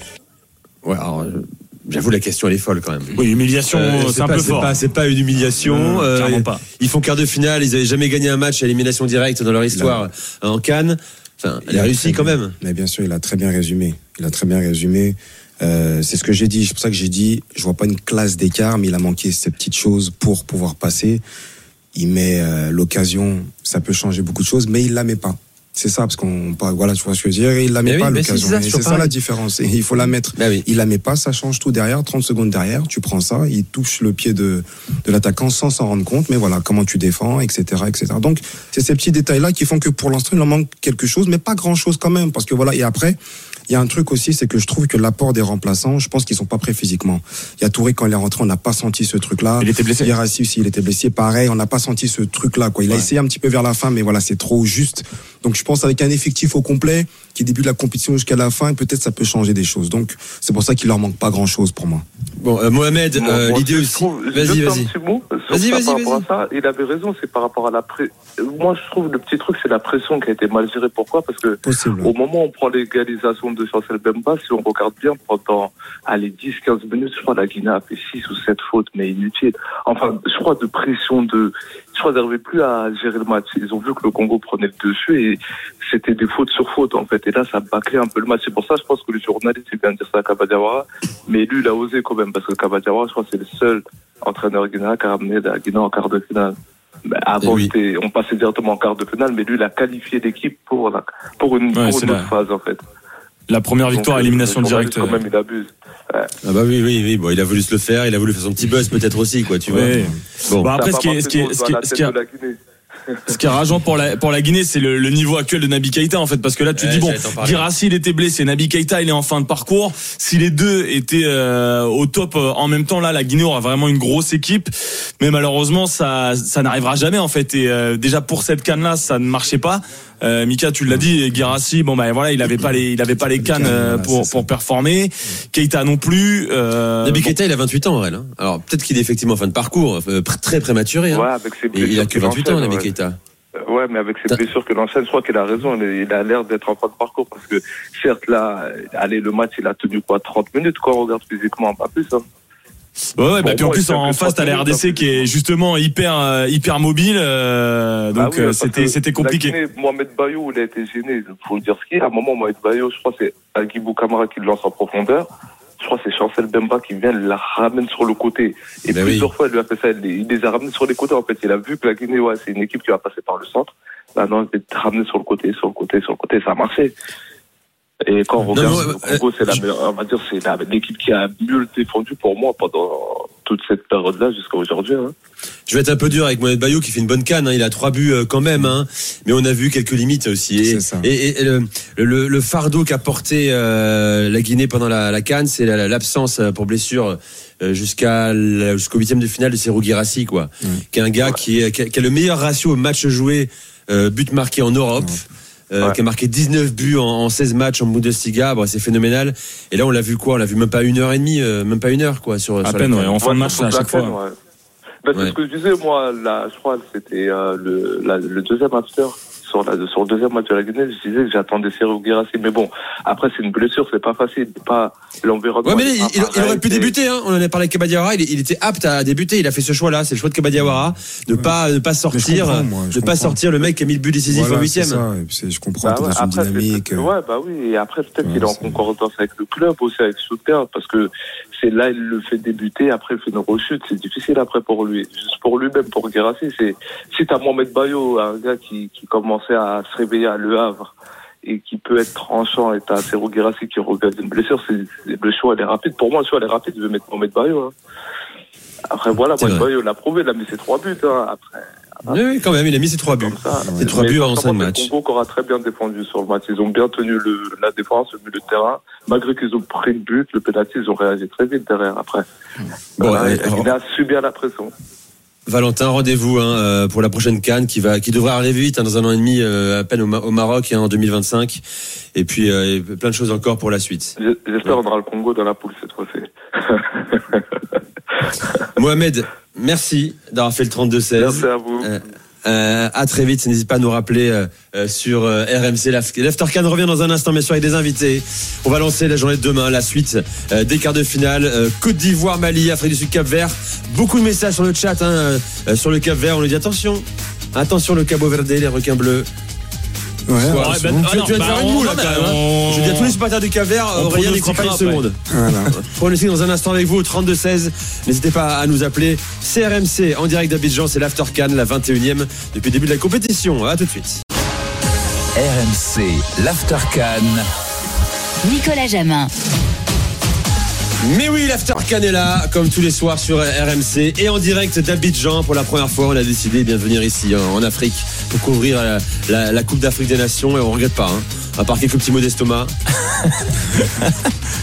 Ouais, alors. Euh, j'avoue, la question, elle est folle quand même. Oui, humiliation, euh, c'est un peu fort. C'est pas, une humiliation. pas. Ils font quart de finale, ils n'avaient jamais gagné un match à élimination directe dans leur histoire en Cannes. Enfin, il a réussi quand même. Mais bien sûr, il a très bien résumé. Il a très bien résumé. Euh, c'est ce que j'ai dit. C'est pour ça que j'ai dit, je vois pas une classe d'écart, mais il a manqué ces petites choses pour pouvoir passer. Il met euh, l'occasion, ça peut changer beaucoup de choses, mais il la met pas. C'est ça, parce qu'on, voilà, tu vois ce que je veux dire, il la met pas l'occasion. C'est ça, la différence. Et il faut la mettre. Bah il la met pas, ça change tout derrière, 30 secondes derrière, tu prends ça, il touche le pied de, de l'attaquant sans s'en rendre compte, mais voilà, comment tu défends, etc., etc. Donc, c'est ces petits détails-là qui font que pour l'instant, il en manque quelque chose, mais pas grand chose quand même, parce que voilà, et après, il y a un truc aussi, c'est que je trouve que l'apport des remplaçants, je pense qu'ils sont pas prêts physiquement. Il y a Touré quand il est rentré, on n'a pas senti ce truc-là. Il était blessé. Aussi, il était blessé. Pareil, on n'a pas senti ce truc-là. Quoi. Il a essayé un petit peu vers la fin, mais voilà, c'est trop juste. Donc je pense avec un effectif au complet qui débute la compétition jusqu'à la fin, peut-être ça peut changer des choses. Donc c'est pour ça qu'il leur manque pas grand-chose pour moi. Bon, euh, Mohamed, euh, l'idée aussi. Vas-y, vas-y. Vas-y, vas-y, vas Il avait raison, c'est par rapport à la pré... Moi, je trouve le petit truc, c'est la pression qui a été mal gérée. Pourquoi? Parce que au moment où on prend l'égalisation de Chancel Bemba, si on regarde bien pendant les 10-15 minutes, je crois la Guinée a fait 6 ou 7 fautes, mais inutiles. Enfin, je crois de pression de. Je crois qu'ils n'arrivaient plus à gérer le match. Ils ont vu que le Congo prenait le dessus et c'était des fautes sur fautes en fait. Et là, ça bâclait un peu le match. C'est pour ça, je pense que le journaliste, il vient de dire ça à Kabadiawara, mais lui, il a osé quand même parce que Kabadiawara, je crois, c'est le seul entraîneur guinéen qui a ramené la Guinée en quart de finale. Avant, on passait directement en quart de finale, mais lui, il a qualifié l'équipe pour, la- pour une, Ouais, pour une la- autre phase en fait. La première victoire à élimination directe. Quand même, il abuse. Ouais. Ah bah oui, oui, oui. Bon, il a voulu se le faire, il a voulu faire son petit buzz peut-être aussi, quoi, tu vois. Bon. Bah, après, ce qui est, ce qui est, marché ce qui est- dans la ce qui est- tête de la Guinée. Ce qui est rageant pour la, pour la Guinée, c'est le, le niveau actuel de Nabi Keita, en fait, parce que là, tu Ouais, dis, bon. Girassi, il était blessé, Nabi Keita, il est en fin de parcours. Si les deux étaient euh, au top euh, en même temps, là, la Guinée aura vraiment une grosse équipe. Mais malheureusement, ça, ça n'arrivera jamais, en fait. Et euh, déjà, pour cette canne-là, ça ne marchait pas. Euh, Mika, tu l'as dit, Girassi, bon, bah voilà, il avait pas les, il avait pas les cannes euh, pour, pour performer. Keita non plus. Euh, Nabi bon. Keita, il a 28 ans, Aurel. hein. Alors, peut-être qu'il est effectivement en fin de parcours, euh, très prématuré. hein. Ouais, avec ses Mais il a que qu'il 28 ans, Nabi ouais. Keita. Ouais, mais avec ses blessures que l'enchaîne, je crois qu'il a raison. Il il a l'air d'être en fin de parcours parce que, certes, là, euh, allez, le match, il a tenu quoi, 30 minutes, quoi, on regarde physiquement, pas plus, hein. Ouais, ouais, bah, Bon, puis en plus en, face t'as la 30 minutes, RDC qui est justement hyper euh, hyper mobile, euh, donc Ah oui, euh, c'était c'était compliqué. Guinée, Mohamed Bayou, il a été gêné. Il faut le dire ce qu'il y a. À un moment, Mohamed Bayou, je crois c'est Agibou Kamara qui le lance en profondeur. Je crois que c'est Chancel Bemba qui vient, il la ramène sur le côté. Et Ben plusieurs fois, il lui a fait ça. Il les, les a ramenés sur les côtés, en fait. Il a vu que la Guinée, ouais, c'est une équipe qui va passer par le centre. Maintenant, il est ramené sur le côté, sur le côté, sur le côté. Ça a marché. Et quand on regarde le euh, Congo, c'est la meilleure, on va dire, c'est la- l'équipe qui a mieux défendu pour moi pendant toute cette période-là jusqu'à aujourd'hui. Hein. Je vais être un peu dur avec Mohamed Bayo qui fait une bonne canne. hein. Il a trois buts euh, quand même, hein. mais on a vu quelques limites aussi. Et, C'est ça. et- et- et le, le- le fardeau qu'a porté euh, la Guinée pendant la, la canne, c'est la- l'absence euh, pour blessure euh, jusqu'à la- jusqu'au huitième de finale de Serou Girassi, quoi. Qui est un gars qui, est, qui, a, qui a le meilleur ratio au match joué, euh, but marqué en Europe. Euh, Ouais. qui a marqué 19 buts en, en 16 matchs en Bundesliga, bon, c'est phénoménal. Et là, on l'a vu quoi? On l'a vu même pas une heure et demie, euh, même pas une heure, quoi, sur, À sur la peine, ouais, en fin de match à la chaque fois. ouais. Ben, Ouais. C'est ce que je disais, moi, là, je crois que c'était euh, le, la- le deuxième after. Sur, la, sur le deuxième match de la Guinée, je disais que j'attendais Sergio Guirassi. Mais bon, après, c'est une blessure, c'est pas facile. Pas l'environnement. Ouais, mais il, aurait pu débuter. Hein. On en a parlé avec Kabadiawara. Il, il était apte à débuter. Il a fait ce choix-là. C'est le choix de Kabadiawara. Ne pas, ne pas sortir, moi, ne pas sortir le mec qui a mis le but décisif Voilà, en huitième. Je comprends, Bah ouais, après, c'est dynamique. peut-être- euh, ouais, bah oui, et après, peut-être Ouais, qu'il est en concordance avec le club aussi, avec Stuttgart, parce que c'est là, il le fait débuter, après, il fait une rechute. C'est difficile après pour lui. Juste pour lui-même, pour Guérassi, c'est, si t'as Mohamed Bayo, un gars qui, qui à se réveiller à Le Havre, et qui peut être tranchant, et t'as Sergio Guérassi qui regarde une blessure, c'est, le choix, il est rapide. Pour moi, le choix, il est rapide, je vais mettre Mohamed Bayo, hein. Après, voilà, Mohamed. Bayo l'a prouvé, il a mis ses trois buts, hein, après. Oui, oui, quand même. Il a mis ses trois buts. Ses trois buts en cinq le matchs. Congo qui aura très bien défendu sur le match. Ils ont bien tenu le, la défense, le milieu de terrain. Malgré qu'ils ont pris le but, le penalty, ils ont réagi très vite derrière après. Bon, Voilà, ouais, et il a subi à la pression. Valentin, rendez-vous hein, euh, pour la prochaine Cannes qui va, qui devrait arriver vite hein, dans un an et demi euh, à peine au, Ma- au Maroc hein, en 2025. Et puis euh, et plein de choses encore pour la suite. J'espère qu'on aura le Congo dans la poule cette fois-ci. Mohamed, merci d'avoir fait le 32-16. Merci à vous. Euh, euh, à très vite, n'hésite pas à nous rappeler euh, euh, sur euh, RMC. L'Aftercan revient dans un instant, mais sûr avec des invités. On va lancer la journée de demain, la suite des quarts de finale. Côte d'Ivoire, Mali, Afrique du Sud, Cap Vert. Beaucoup de messages sur le chat, hein, sur le Cap Vert. On nous dit attention, attention le Cabo Verde, les requins bleus. Ouais, Ouais, ben, tu, ah non, tu vas te bah, faire une moue là bah, quand même. hein. on- Je veux dire, tous les supporters du Cap Vert, on Aurélien n'y croit pas une seconde. voilà. Pronostic dans un instant avec vous au 32-16. N'hésitez pas à nous appeler. CRMC en direct d'Abidjan, c'est l'After Cannes, la 21e depuis le début de la compétition. À tout de suite. RMC, l'After Cannes. Nicolas Jamin. Mais oui, l'After est là, comme tous les soirs sur RMC et en direct d'Abidjan. Pour la première fois, on a décidé de venir ici en Afrique pour couvrir la, la- la Coupe d'Afrique des Nations et on regrette pas. hein. À part quelques petits mots d'estomac.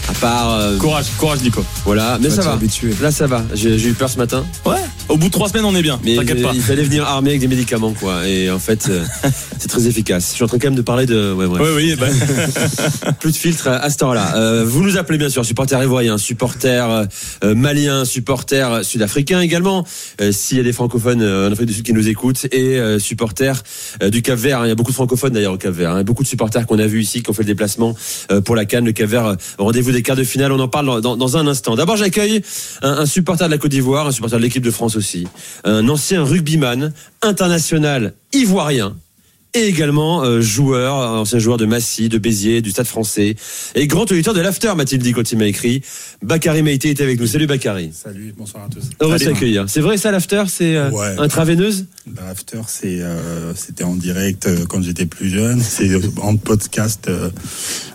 à part. euh, Courage, courage, Nico. voilà, mais ça va. habitué. Là, ça va. J'ai eu peur ce matin. Ouais. Au bout de trois semaines, on est bien. Mais T'inquiète pas. il fallait venir armé avec des médicaments, quoi. Et en fait, euh, c'est très efficace. Je suis en train quand même de parler de. Ouais, bref. Oui, oui, bah, Plus de filtre à, ce temps-là. Euh, vous nous appelez bien sûr, euh, euh, maliens, supporters euh, sud-africains également. S'il y a des francophones en Afrique du Sud qui nous écoutent et supporters du Cap-Vert. hein. Il y a beaucoup de francophones d'ailleurs au Cap-Vert. hein. Beaucoup de supporters qu'on a vus ici, qui ont fait le déplacement euh, pour la Cannes, le Cap-Vert. euh, Rendez-vous des quarts de finale. On en parle dans un instant. D'abord, j'accueille un, un supporter de la Côte d'Ivoire, un supporter de l'équipe de France aussi. Un ancien rugbyman international ivoirien et également euh, joueur, ancien joueur de Massy, de Béziers, du Stade français, et grand auditeur de l'After, m'a-t-il dit quand il m'a écrit. Bakary Maïté est avec nous. Salut Bakary. Salut, bonsoir à tous. Heureux de s'accueillir. C'est vrai ça l'After, c'est euh, intraveineuse L'After, c'est euh, c'était en direct euh, quand j'étais plus jeune, c'est en podcast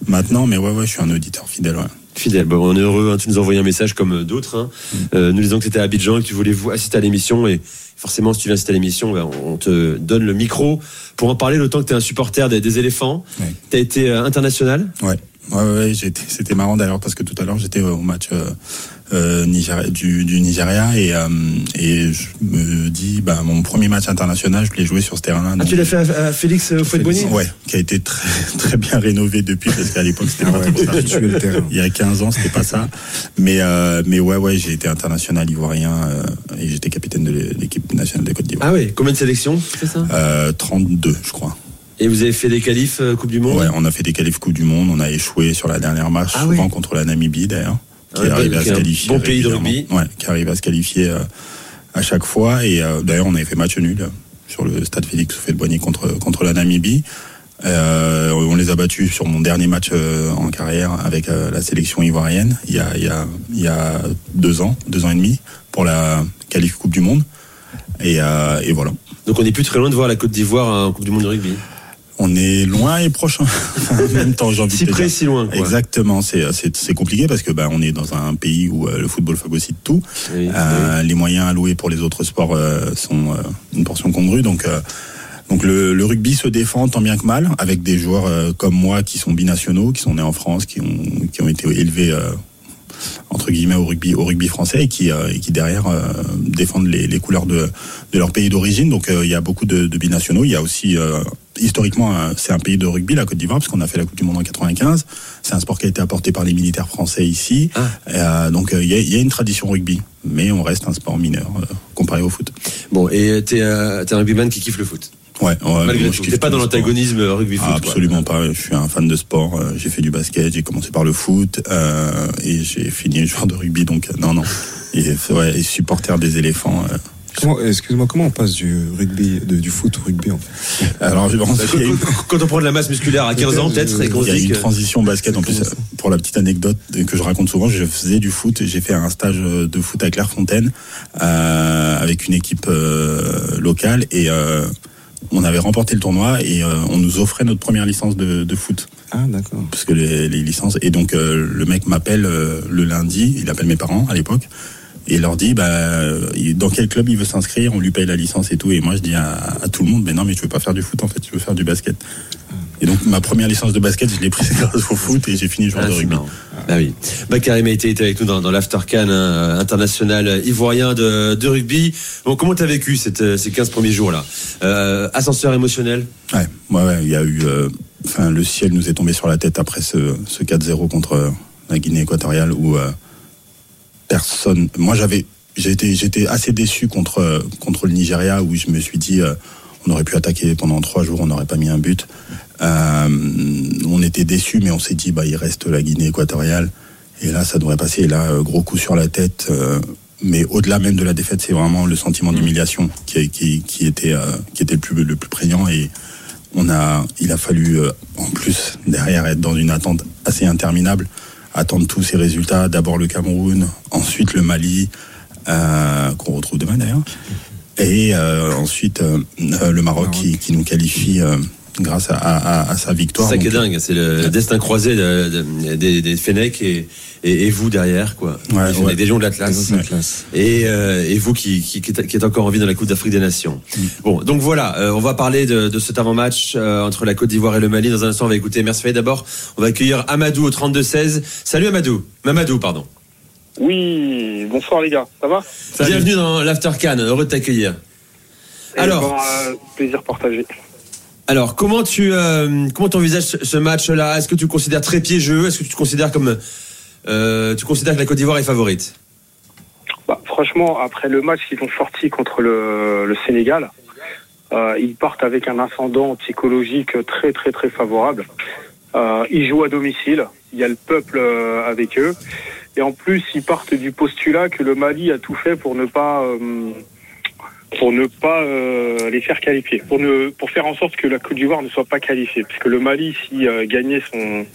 maintenant, mais ouais ouais, je suis un auditeur fidèle. Ouais. Fidèle. Bon, on est heureux. Hein, tu nous as envoyé un message comme d'autres. Hein. Mm. nous disons que tu étais à Abidjan et que tu voulais assister à l'émission et forcément, si tu viens à l'émission, ben, on te donne le micro pour en parler. L'autant que tu es un supporter des, éléphants. Tu as été euh, international? Ouais. Ouais, ouais, c'était marrant d'ailleurs parce que tout à l'heure j'étais au match euh, euh, du, du, Nigeria et, euh, et je me dis bah mon premier match international je l'ai joué sur ce terrain-là. Ah tu l'as fait à, Félix Fouet-Boigny Ouais, qui a été très très bien rénové depuis parce qu'à l'époque c'était pas ça. Il y a 15 ans c'était pas ça, mais euh, mais ouais ouais j'ai été international ivoirien et j'étais capitaine de l'équipe nationale de Côte d'Ivoire. Ah oui, combien de sélections c'est ça? 32 je crois. Et vous avez fait des qualifs Coupe du Monde? Ouais, on a fait des qualifs Coupe du Monde. On a échoué sur la dernière match, ah souvent contre la Namibie d'ailleurs qui arrive à se qualifier. Bon pays de rugby. Ouais, qui arrive à se qualifier euh, à chaque fois. Et euh, d'ailleurs, on avait fait match nul sur le stade Félix fait boigny contre, contre la Namibie. Euh, on les a battus sur mon dernier match en carrière avec la sélection ivoirienne il y, a, il, y a, il y a deux ans, deux ans et demi, pour la qualif Coupe du Monde. Et, et voilà. Donc on n'est plus très loin de voir la Côte d'Ivoire en Coupe du Monde de rugby on est loin et proche en même temps, j'ai envie si près, si loin. Exactement, c'est c'est compliqué parce que bah, on est dans un pays où euh, le football phagocyte tout. euh, Les moyens alloués pour les autres sports euh, sont euh, une portion congrue, donc. donc le, le, rugby se défend tant bien que mal avec des joueurs comme moi qui sont binationaux, qui sont nés en France, qui ont qui ont été élevés entre guillemets au rugby au rugby français et qui et qui derrière défendent les, les, couleurs de de leur pays d'origine. Donc il y a beaucoup de, de, binationaux. Il y a aussi historiquement, euh, c'est un pays de rugby, la Côte d'Ivoire, parce qu'on a fait la Coupe du Monde en 95. C'est un sport qui a été apporté par les militaires français ici. Ah. Euh, donc, euh, il y, a une tradition rugby, mais on reste un sport mineur comparé au foot. Bon, et t'es un rugbyman qui kiffe le foot? Ouais, ouais Malgré tout. T'es pas dans l'antagonisme rugby-foot Absolument pas. Je suis un fan de sport. J'ai fait du basket, j'ai commencé par le foot et j'ai fini joueur de rugby. Donc, non, non. Et, ouais, et supporter des éléphants. Excuse-moi, comment on passe du rugby, du foot au rugby en fait Alors, bah, quand, on prend de la masse musculaire à 15 ans, peut-être, il y a une transition basket. En plus, pour la petite anecdote que je raconte souvent, je faisais du foot. J'ai fait un stage de foot à Clairefontaine euh, avec une équipe euh, locale et euh, on avait remporté le tournoi et euh, on nous offrait notre première licence de, de foot. Ah d'accord. Parce que les, les licences et donc euh, le mec m'appelle le lundi. Il appelle mes parents à l'époque et il leur dit bah dans quel club il veut s'inscrire, on lui paye la licence et tout. Et moi je dis à, tout le monde mais non mais je veux pas faire du foot en fait, je veux faire du basket. Et donc ma première licence de basket, je l'ai prise grâce au foot et j'ai fini joueur ah, de rugby. Ah oui. Bakary Maïté était avec nous dans, dans l'Aftercan hein, international ivoirien de, de rugby. Bon, comment t'as vécu cette, ces 15 premiers jours là? Euh, Ascenseur émotionnel? Ouais, ouais, ouais, il y a eu. Euh, enfin, le ciel nous est tombé sur la tête après ce, ce 4-0 contre la Guinée équatoriale où euh, personne. Moi, j'avais, j'étais, j'étais assez déçu contre contre le Nigeria où je me suis dit, euh, on aurait pu attaquer pendant trois jours, on n'aurait pas mis un but. Euh, on était déçu, mais on s'est dit, bah, il reste la Guinée équatoriale, et là, ça devrait passer. Et là, euh, gros coup sur la tête. mais au-delà même de la défaite, c'est vraiment le sentiment mmh. d'humiliation qui, qui, qui, était qui était le plus le plus prégnant et on a il a fallu en plus derrière être dans une attente assez interminable attendre tous ces résultats. D'abord le Cameroun, ensuite le Mali, euh, qu'on retrouve demain d'ailleurs, et euh, ensuite euh, le Maroc qui, qui, nous qualifie grâce à, à, à, sa victoire. C'est ça qui est dingue, c'est le destin croisé de, de, des, des Fenech et, et, et, vous derrière, quoi. Ouais, ouais. Des gens de l'Atlas. Et, euh, et vous qui, qui, qui, êtes encore en vie dans la Coupe d'Afrique des Nations. Mm. Bon, donc voilà, euh, on va parler de, de cet avant-match euh, entre la Côte d'Ivoire et le Mali. Dans un instant, on va écouter Merci D'abord, on va accueillir Amadou au 32-16. Salut Amadou. Mamadou, pardon. Oui, bonsoir les gars, ça va? Bienvenue dans l'After Can, heureux de t'accueillir. Eh Alors, bon, euh, plaisir partagé. Alors, comment tu euh, comment envisages ce, match-là? Est-ce que tu considères très piégeux? Est-ce que tu considères comme euh, tu considères que la Côte d'Ivoire est favorite? Bah, Franchement, après le match qu'ils ont sorti contre le, le Sénégal, euh, ils partent avec un ascendant psychologique très très très favorable. Euh, ils jouent à domicile, il y a le peuple euh, avec eux, et en plus ils partent du postulat que le Mali a tout fait pour ne pas pour ne pas euh, les faire qualifier, pour ne pour faire en sorte que la Côte d'Ivoire ne soit pas qualifiée, parce que le Mali, si euh, gagnait son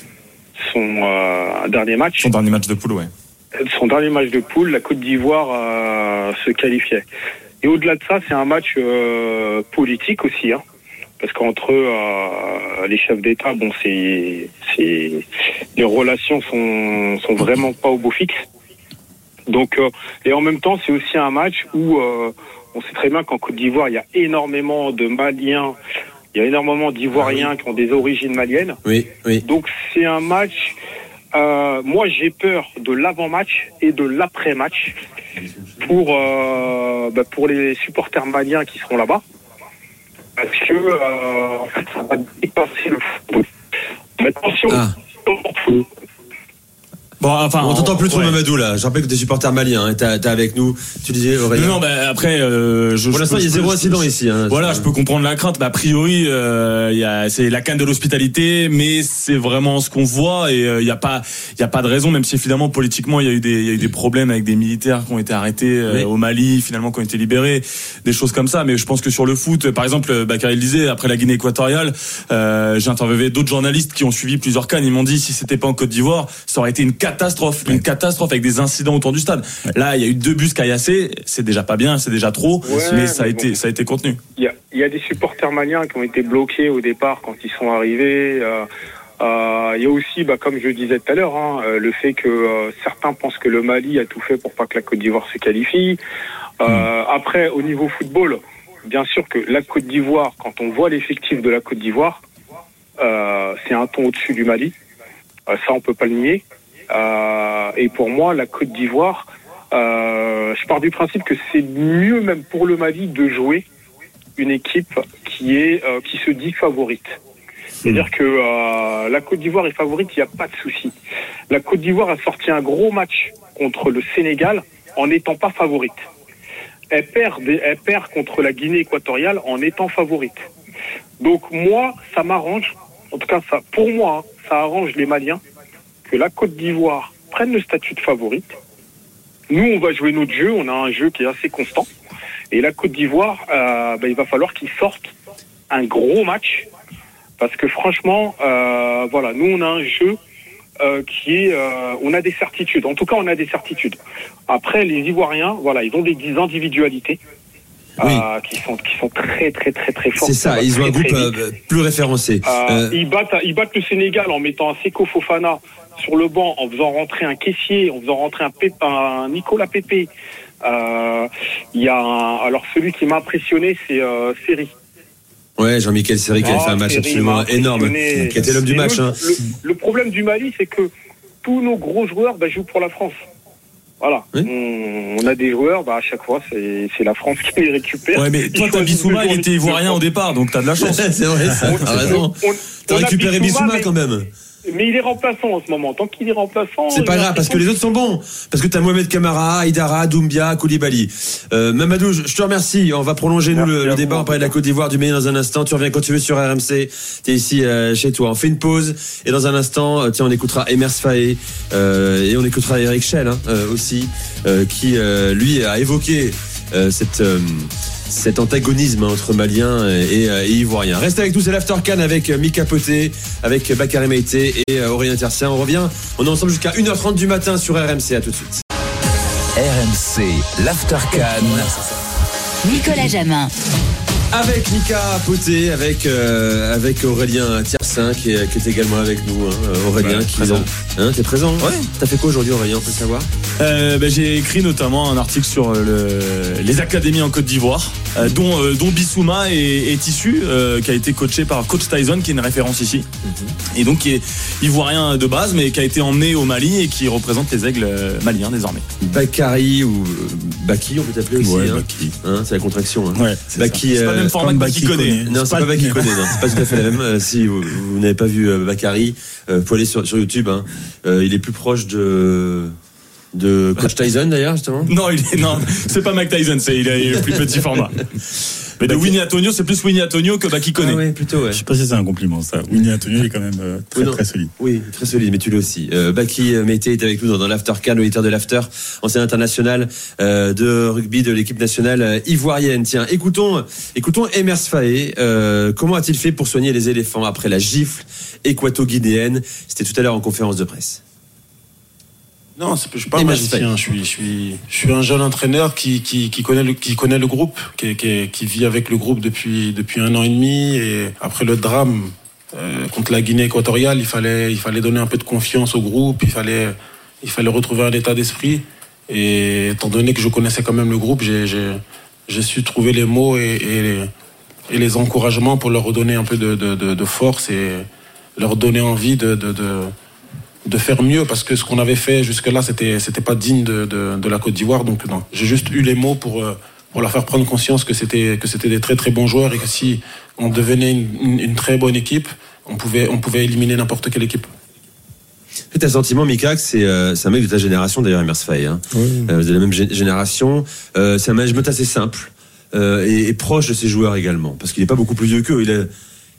son euh, dernier match, son dernier match de poule, ouais, son dernier match de poule, la Côte d'Ivoire euh, se qualifiait. Et au-delà de ça, c'est un match euh, politique aussi, hein, parce qu'entre euh, les chefs d'État, bon, c'est c'est les relations sont sont vraiment pas au beau fixe. Donc euh, et en même temps, c'est aussi un match où euh, on sait très bien qu'en Côte d'Ivoire, il y a énormément de Maliens, il y a énormément d'Ivoiriens qui ont des origines maliennes. Oui, oui. Donc c'est un match. euh, moi, j'ai peur de l'avant-match et de l'après-match pour euh, bah, pour les supporters maliens qui seront là-bas, parce que euh, en fait, ça va dépasser le football. Maintenant, si on- Ah. Bon, enfin, on t'entend plus trop ouais. Mamadou là. Je rappelle que t'es supporter malien, hein. t'es avec nous. Tu disais Aurélien. Non, non, bah, après, euh, je, Pour l'instant, il y a zéro incident ici. hein. Voilà, je peux comprendre la crainte. mais a priori, euh, il y a, c'est la canne de l'hospitalité, mais c'est vraiment ce qu'on voit et euh, il n'y a pas, il y a pas de raison, même si finalement politiquement il y a eu des, y a eu des problèmes avec des militaires qui ont été arrêtés euh, Oui. au Mali, finalement qui ont été libérés, des choses comme ça. Mais je pense que sur le foot, par exemple, Bakary le disait, après la Guinée équatoriale, euh, j'ai interviewé d'autres journalistes qui ont suivi plusieurs cannes. Ils m'ont dit si c'était pas en Côte d'Ivoire, ça aurait été une catastrophe, une catastrophe avec des incidents autour du stade. Là, il y a eu deux bus caillassés, c'est déjà pas bien, c'est déjà trop, Ouais, mais ça a été, ça a été contenu. Il y a, il y a des supporters maliens qui ont été bloqués au départ quand ils sont arrivés. euh, euh, il y a aussi, bah, comme je le disais tout à l'heure, hein, euh, le fait que euh, certains pensent que le Mali a tout fait pour pas que la Côte d'Ivoire se qualifie. Euh, Après, au niveau football, bien sûr que la Côte d'Ivoire, quand on voit l'effectif de la Côte d'Ivoire, euh, c'est un ton au-dessus du Mali. Ça, on peut pas le nier. Euh, et pour moi, la Côte d'Ivoire, euh, je pars du principe que c'est mieux même pour le Mali de jouer une équipe qui est euh, qui se dit favorite. C'est-à-dire que euh, la Côte d'Ivoire est favorite, il n'y a pas de souci. La Côte d'Ivoire a sorti un gros match contre le Sénégal en n'étant pas favorite. Elle perd, elle perd contre la Guinée équatoriale en étant favorite. Donc moi, ça m'arrange. En tout cas, ça, pour moi, hein, ça arrange les Maliens que la Côte d'Ivoire prenne le statut de favorite. Nous, on va jouer notre jeu. On a un jeu qui est assez constant. Et la Côte d'Ivoire, euh, bah, il va falloir qu'ils sortent un gros match. Parce que franchement, euh, voilà, nous, on a un jeu euh, qui est... euh, on a des certitudes. En tout cas, on a des certitudes. Après, les Ivoiriens, voilà, ils ont des, des individualités. euh, qui sont qui sont très très très très fortes. C'est ça, ils ont un groupe plus référencé. Ils, battent, ils battent le Sénégal en mettant un Seko Fofana sur le banc, en faisant rentrer un caissier, en faisant rentrer un, Pép- un Nicolas Pépé. Euh, Il y a un- alors celui qui m'a impressionné, c'est euh, Seri. Ouais, Jean-Michel Seri qui a fait un match Seri absolument énorme, qui été l'homme du match. le, hein. le- le problème du Mali, c'est que tous nos gros joueurs bah, jouent pour la France. Voilà. On, on a des joueurs, bah, à chaque fois, c'est la France qui les récupère. Ouais, mais toi, t'as Bissouma, il était ivoirien au départ, donc t'as de la chance. c'est vrai, t'as raison. On- T'as récupéré Bissouma, Bissouma mais- quand même. Mais il est remplaçant en ce moment. Tant qu'il est remplaçant. C'est pas grave parce que les autres sont bons. Parce que t'as Mohamed Kamara, Aïdara, Doumbia, Koulibaly. Euh, Mamadou, je te remercie. On va prolonger nous le, le débat. On va parler de la Côte d'Ivoire, du Mali dans un instant. Tu reviens quand tu veux sur RMC. T'es ici euh, chez toi. On fait une pause et dans un instant, euh, tiens, on écoutera Emers Faé euh, et on écoutera Eric Schell hein, euh, aussi, euh, qui euh, lui a évoqué euh, cette euh, cet antagonisme entre Maliens et, et, et Ivoiriens. Reste avec nous, c'est l'After Can avec Mika Poté, avec Bakary Meïté et Aurélien Tercien. On revient, on est ensemble jusqu'à 1h30 du matin sur RMC. À tout de suite. RMC, l'Aftercan. Nicolas Jamin. Avec Mika Poté, avec, euh, avec Aurélien Tiersin qui est, qui est également avec nous. hein. Euh, Aurélien Ouais, qui présent. Hein, T'es présent Ouais. T'as fait quoi aujourd'hui Aurélien, on peut savoir Euh, ben, j'ai écrit notamment un article sur le, les académies en Côte d'Ivoire, euh, dont, dont Bissouma est, est issu, euh, qui a été coaché par Coach Tyson, qui est une référence ici, et donc qui est ivoirien de base, mais qui a été emmené au Mali et qui représente les aigles maliens désormais. Bakary ou Baki, on peut t'appeler aussi. Ouais, hein. Baki. Hein, c'est la contraction. Hein. Ouais, Baki, ça. C'est pas le même euh, format que Baki connaît. Non, c'est pas Baki connaît. Non, c'est pas tout à fait la même. Euh, si vous, vous n'avez pas vu euh, Bakary, euh, vous pouvez aller sur, sur YouTube. hein. Euh, il est plus proche de de Coach Tyson d'ailleurs justement. Non, il est, non, c'est pas Mike Tyson, c'est il a le plus petit format. Mais de Winnie Antonio, c'est plus Winnie Antonio que Baki connaît. Ah ouais, plutôt, ouais. Je sais pas si c'est un compliment, ça. Winnie Antonio est quand même euh, très, Oui, très solide. Oui, très solide, mais tu l'es aussi. Euh, Baki euh, Mété est avec nous dans, dans l'After Can, auditeur de l'After, ancien international euh, de rugby de l'équipe nationale euh, ivoirienne. Tiens, écoutons, écoutons Emers Faé. Euh, comment a-t-il fait pour soigner les éléphants après la gifle équato-guinéenne? C'était tout à l'heure en conférence de presse. Non, je suis pas Et magicien. Je suis, je suis, je suis un jeune entraîneur qui, qui, qui connaît le, qui connaît le groupe, qui, qui, qui vit avec le groupe depuis, depuis un an et demi. Et après le drame euh, contre la Guinée équatoriale, il fallait, il fallait donner un peu de confiance au groupe. Il fallait, il fallait retrouver un état d'esprit. Et étant donné que je connaissais quand même le groupe, j'ai, su trouver les mots et, et, les, et les encouragements pour leur redonner un peu de, de, de, de force et leur donner envie de, de, faire mieux parce que ce qu'on avait fait jusque-là, c'était c'était pas digne de, de, de la Côte d'Ivoire. Donc non, j'ai juste eu les mots pour euh, pour leur faire prendre conscience que c'était que c'était des très très bons joueurs et que si on devenait une, une- une très bonne équipe, on pouvait on pouvait éliminer n'importe quelle équipe. Tu as le sentiment, Mika, que c'est euh, c'est un mec de ta génération, d'ailleurs, Emers Faé. Hein. Euh, vous êtes de la même gé- génération. Euh, c'est un management assez simple et, et proche de ses joueurs également. Parce qu'il n'est pas beaucoup plus vieux qu'eux. Il, a,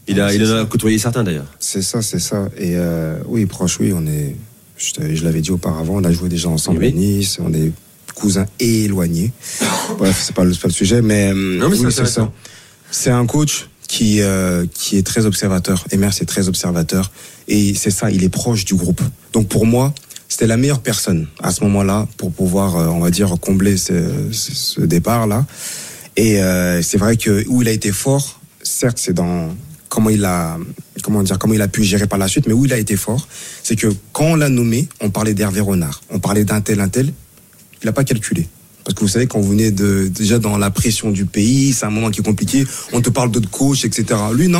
il, a, il en a côtoyé certains, d'ailleurs. C'est ça, c'est ça. Et euh, oui, proche, oui, on est. Je, l'avais dit auparavant, on a joué déjà ensemble à Nice, on est cousins éloignés. Bref, c'est pas, le- c'est pas le sujet, mais. Non, mais c'est oui, intéressant. ça. C'est un coach qui, euh, qui est très observateur. Emers est très observateur. Et c'est ça, il est proche du groupe. Donc pour moi, c'était la meilleure personne à ce moment-là pour pouvoir, euh, on va dire, combler ce, ce- ce départ-là. Et euh, c'est vrai que où il a été fort, certes, c'est dans comment il a pu gérer par la suite, mais où il a été fort, c'est que quand on l'a nommé, on parlait d'Hervé Renard, on parlait d'un tel un tel, il n'a pas calculé. Parce que vous savez, quand vous venez de, déjà dans la pression du pays, c'est un moment qui est compliqué, on te parle d'autres coachs, etc. Lui, non,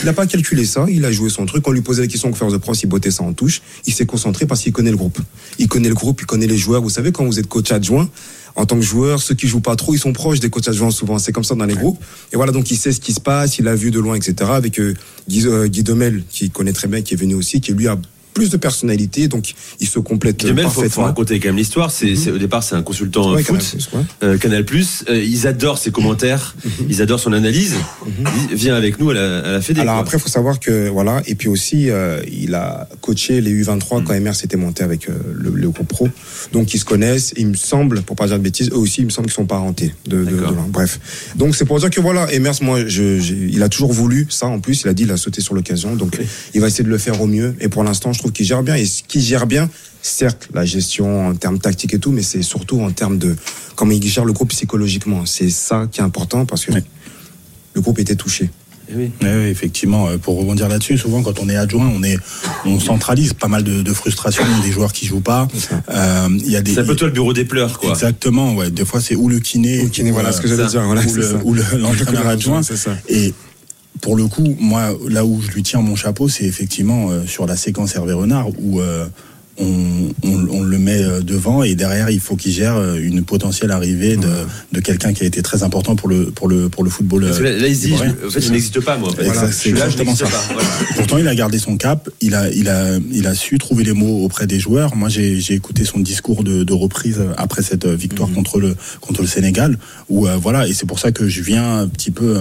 il n'a pas calculé ça, il a joué son truc, on lui posait la question en conférence de presse, il bottait ça en touche, il s'est concentré parce qu'il connaît le groupe. Il connaît le groupe, il connaît les joueurs. Vous savez, quand vous êtes coach adjoint, en tant que joueur, ceux qui jouent pas trop, ils sont proches des coachs adjoints souvent. C'est comme ça dans les groupes. Et voilà, donc il sait ce qui se passe, il a vu de loin, etc. Avec euh, Guy, euh, Guy Domel, qui connaît très bien, qui est venu aussi, qui lui a plus de personnalité, donc il se complète Guillemel, faut, faut parfaitement. raconter quand même l'histoire. C'est, c'est- au départ, c'est un consultant Ouais, foot, Canal+, ouais. euh. Euh, ils adorent ses commentaires, ils adorent son analyse. Il vient avec nous à la, à la Fédé. Alors quoi. après, il faut savoir que voilà, et puis aussi, euh, il a coaché les U23 quand MR s'était monté avec euh, le, le groupe pro, donc ils se connaissent. Il me semble, pour pas dire de bêtises, eux aussi, il me semble qu'ils sont parentés de, de. Bref, donc c'est pour dire que voilà, Emers, moi, je, il a toujours voulu ça. En plus, il a dit, il a sauté sur l'occasion, donc il va essayer de le faire au mieux. Et pour l'instant, je trouve qu'il gère bien. Et ce qu'il gère bien, certes, la gestion en termes tactiques et tout, mais c'est surtout en termes de comment il gère le groupe psychologiquement. C'est ça qui est important parce que le groupe était touché. Oui. oui, effectivement, euh, pour rebondir là-dessus, souvent quand on est adjoint, on est, on centralise pas mal de, de frustration des joueurs qui jouent pas. Euh, Il y a des. C'est un peu toi le bureau des pleurs, quoi. Exactement, ouais. Des fois, c'est ou le kiné, Ou kiné, ou, voilà euh, ce que j'allais dire, voilà, ou le- le- l'entraîneur adjoint. C'est ça. Et pour le coup, moi, là où je lui tiens mon chapeau, c'est effectivement euh, sur la séquence Hervé Renard où euh, on, on- on le met euh, devant et derrière, il faut qu'il gère euh, une potentielle arrivée de, de quelqu'un qui a été très important pour le pour le pour le football. Parce que là, euh, là, il se dit, je- en fait, je n'existe pas, moi. en fait. Voilà, c'est exactement ça. pas. Voilà. Pourtant, il a gardé son cap, il a, il a, il a su trouver les mots auprès des joueurs. Moi, j'ai j'ai écouté son discours de, de reprise après cette euh, Mhm. victoire contre le contre le Sénégal, où euh, voilà, et c'est pour ça que je viens un petit peu.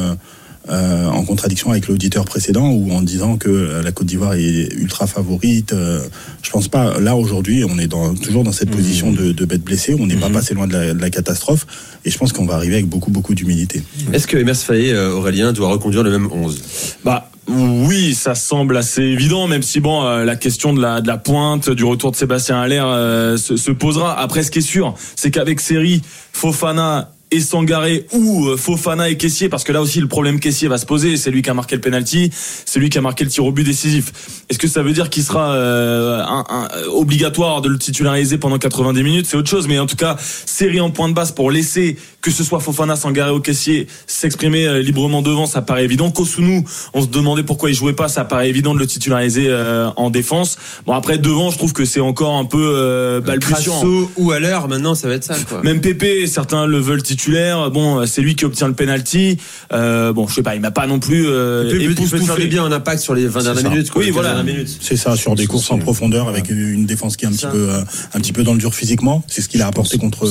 Euh, en contradiction avec l'auditeur précédent ou en disant que la Côte d'Ivoire est ultra favorite. euh, je pense pas. Là aujourd'hui, on est dans, toujours dans Mhm. cette position de, de bête blessée. On n'est pas passé loin de la, de la catastrophe. Et je pense qu'on va arriver avec beaucoup beaucoup d'humilité. Est-ce que Emers Faé, euh, Aurélien, doit reconduire le même 11 Bah oui, ça semble assez évident, même si bon, euh, la question de la, de la pointe, du retour de Sébastien Allaire euh, se, se posera. Après, ce qui est sûr, c'est qu'avec Série, Fofana et Sangaré ou euh, Fofana et Caissier, parce que là aussi le problème Caissier va se poser, c'est lui qui a marqué le penalty, c'est lui qui a marqué le tir au but décisif. Est-ce que ça veut dire qu'il sera euh, un- un- obligatoire de le titulariser pendant 90 minutes? C'est autre chose, mais en tout cas, série en point de base pour laisser que ce soit Fofana, Sangaré ou Caissier s'exprimer euh, librement devant, ça paraît évident. Kosunu, on se demandait pourquoi il jouait pas, ça paraît évident de le titulariser euh, en défense. Bon après devant, je trouve que c'est encore un peu euh, balbutiant. Crasso ou à l'heure, maintenant, ça va être ça, quoi. Même Pépé, certains le veulent titulaire. Bon, c'est lui qui obtient le penalty. Euh, bon, je sais pas, il m'a pas non plus euh, Il peut- faire bien en impact sur les 20 dernières ça. minutes. quoi, Oui, voilà. 15 dernières minutes. C'est ça, sur des courses en profondeur avec une défense qui est un petit Ça. peu, euh, un petit peu dans le dur physiquement. C'est ce qu'il a apporté contre,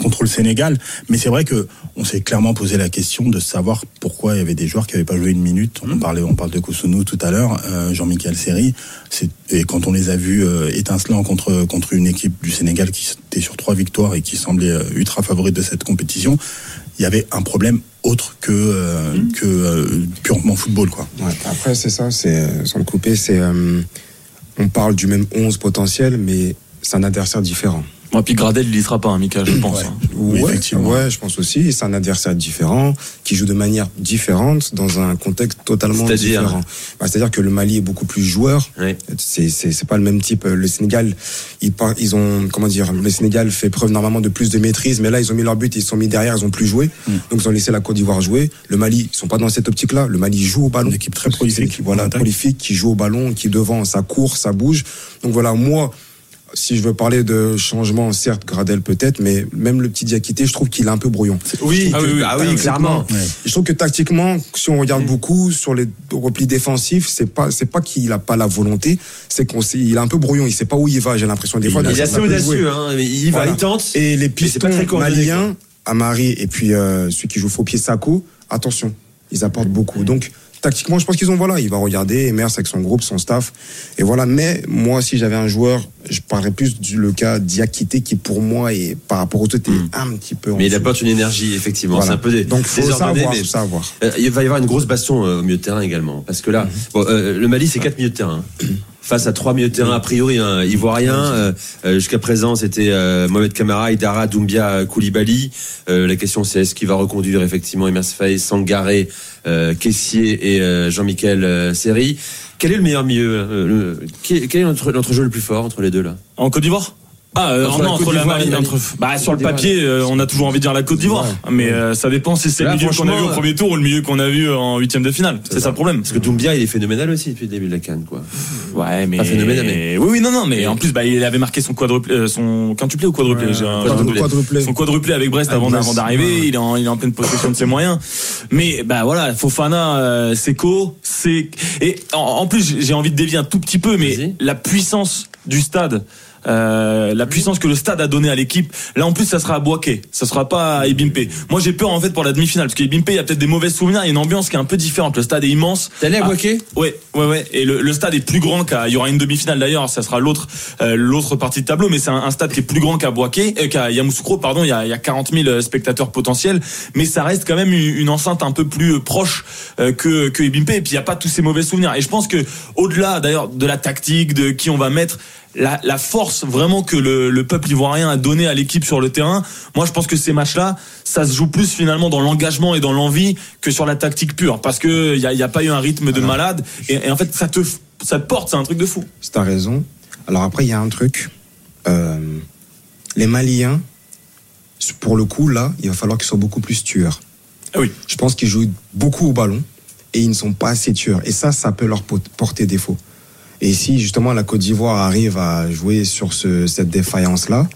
contre le Sénégal. Mais c'est vrai que on s'est clairement posé la question de savoir pourquoi il y avait des joueurs qui n'avaient pas joué une minute. On parlait, on parle de Koussounou tout à l'heure, euh, Jean-Michel Seri. Et quand on les a vus euh, étincelants contre contre une équipe du Sénégal qui était sur trois victoires et qui semblait euh, ultra favorite de cette compétition, il y avait un problème autre que mmh. que purement football quoi. après c'est ça, c'est sans le couper, c'est on parle du même 11 potentiel, mais c'est un adversaire différent. Et puis Gradel, il sera pas, un hein, Mika, je pense. Hein. Ouais. effectivement. Ouais, je pense aussi. C'est un adversaire différent, qui joue de manière différente, dans un contexte totalement différent. Bah, C'est-à-dire que le Mali est beaucoup plus joueur. Ouais. C'est, c'est, c'est pas le même type. Le Sénégal, ils, ils ont, comment dire, le Sénégal fait preuve normalement de plus de maîtrise, mais là, ils ont mis leur but, ils sont mis derrière, ils ont plus joué. Mm. Donc, ils ont laissé la Côte d'Ivoire jouer. Le Mali, ils sont pas dans cette optique-là. Le Mali joue au ballon. Une équipe très prolifique. Voilà, prolifique, qui joue au ballon, qui devant, ça court, ça bouge. Donc voilà, moi, si je veux parler de changement, certes, Gradel peut-être, mais même le petit Diakité, je trouve qu'il est un peu brouillon. Oui, ah oui, ah oui, clairement. Je trouve que tactiquement, si on regarde beaucoup sur les replis défensifs, c'est pas, c'est pas qu'il a pas la volonté, c'est qu'on il est un peu brouillon, il sait pas où il va, j'ai l'impression des fois. Il est assez audacieux, hein, il va, il tente. Et les pistons maliens, Amari et puis euh, celui qui joue faux pied Sako, attention, ils apportent beaucoup. Donc, tactiquement, je pense qu'ils ont voilà, il va regarder Emers avec son groupe, son staff, et voilà. Mais moi, si j'avais un joueur, je parlerais plus du le cas Diakité qui pour moi est par rapport aux autres est hmm. un petit peu. Mais il apporte une énergie effectivement. C'est un peu des, donc faut savoir, mais, savoir. Euh, il va y avoir une grosse baston euh, au milieu de terrain également, parce que là, hmm. bon, euh, le Mali c'est quatre milieux de terrain. face à trois milieux de terrain a priori hein, ivoiriens. Euh, euh, jusqu'à présent, c'était euh, Mohamed Kamara, Idara, Doumbia, Koulibaly. la question, c'est est-ce qu'il va reconduire effectivement Emers Faye, Sangaré, Kessier et Jean-Michel Seri. Quel est le meilleur milieu Quel est notre, notre jeu le plus fort entre les deux là? En Côte d'Ivoire? Ah euh, non, entre la entre, bah, sur le papier, euh, on a toujours envie de dire la Côte d'Ivoire, mais euh, ça dépend si c'est le milieu qu'on a vu au premier tour ou le milieu qu'on a vu en huitième de finale. C'est ça le problème. Parce que Doumbia, il est phénoménal aussi depuis le début de la canne, quoi. Ouais, mais phénoménal. Mais... Oui, oui, non, non, mais en plus, bah, il avait marqué son quadruplé, son quintuplé ou quadruplé, quadruplé. son quadruplé avec Brest avant, avant d'arriver. Il est en, il est en pleine possession de ses moyens. Mais bah voilà, Fofana, Seco, c'est et en, en plus, j'ai envie de dévier un tout petit peu, mais la puissance du stade. Euh, la puissance que le stade a donné à l'équipe. Là, en plus, ça sera à Boaké, ça sera pas à Ebimpe. Moi, j'ai peur en fait pour la demi-finale parce qu'Ebimpe, il y a peut-être des mauvais souvenirs. Il y a une ambiance qui est un peu différente. Le stade est immense. T'es allé à Boaké? ah, Ouais, ouais, ouais. Et le, stade est plus grand qu'à. Il y aura une demi-finale d'ailleurs. Ça sera l'autre, euh, l'autre partie de tableau, mais c'est un, stade qui est plus grand qu'à Boaké, euh, qu'à Yamoussoukro. Pardon, il y, a, il y a 40 000 spectateurs potentiels, mais ça reste quand même une, enceinte un peu plus proche que que Ebimpe. Et puis il y a pas tous ces mauvais souvenirs. Et je pense que au-delà d'ailleurs de la tactique, de qui on va mettre la, force vraiment que le, peuple ivoirien a donné à l'équipe sur le terrain. Moi, je pense que ces matchs-là, ça se joue plus finalement dans l'engagement et dans l'envie que sur la tactique pure, parce que il y a, pas eu un rythme de malade. Et, en fait, ça te ça te porte, c'est un truc de fou. C'est ta raison. Alors après, il y a un truc. Euh, les Maliens, pour le coup, là, il va falloir qu'ils soient beaucoup plus tueurs. Ah oui. Je pense qu'ils jouent beaucoup au ballon et ils ne sont pas assez tueurs. Et ça, ça peut leur porter défaut. Et si justement la Côte d'Ivoire arrive à jouer sur ce, cette défaillance-là,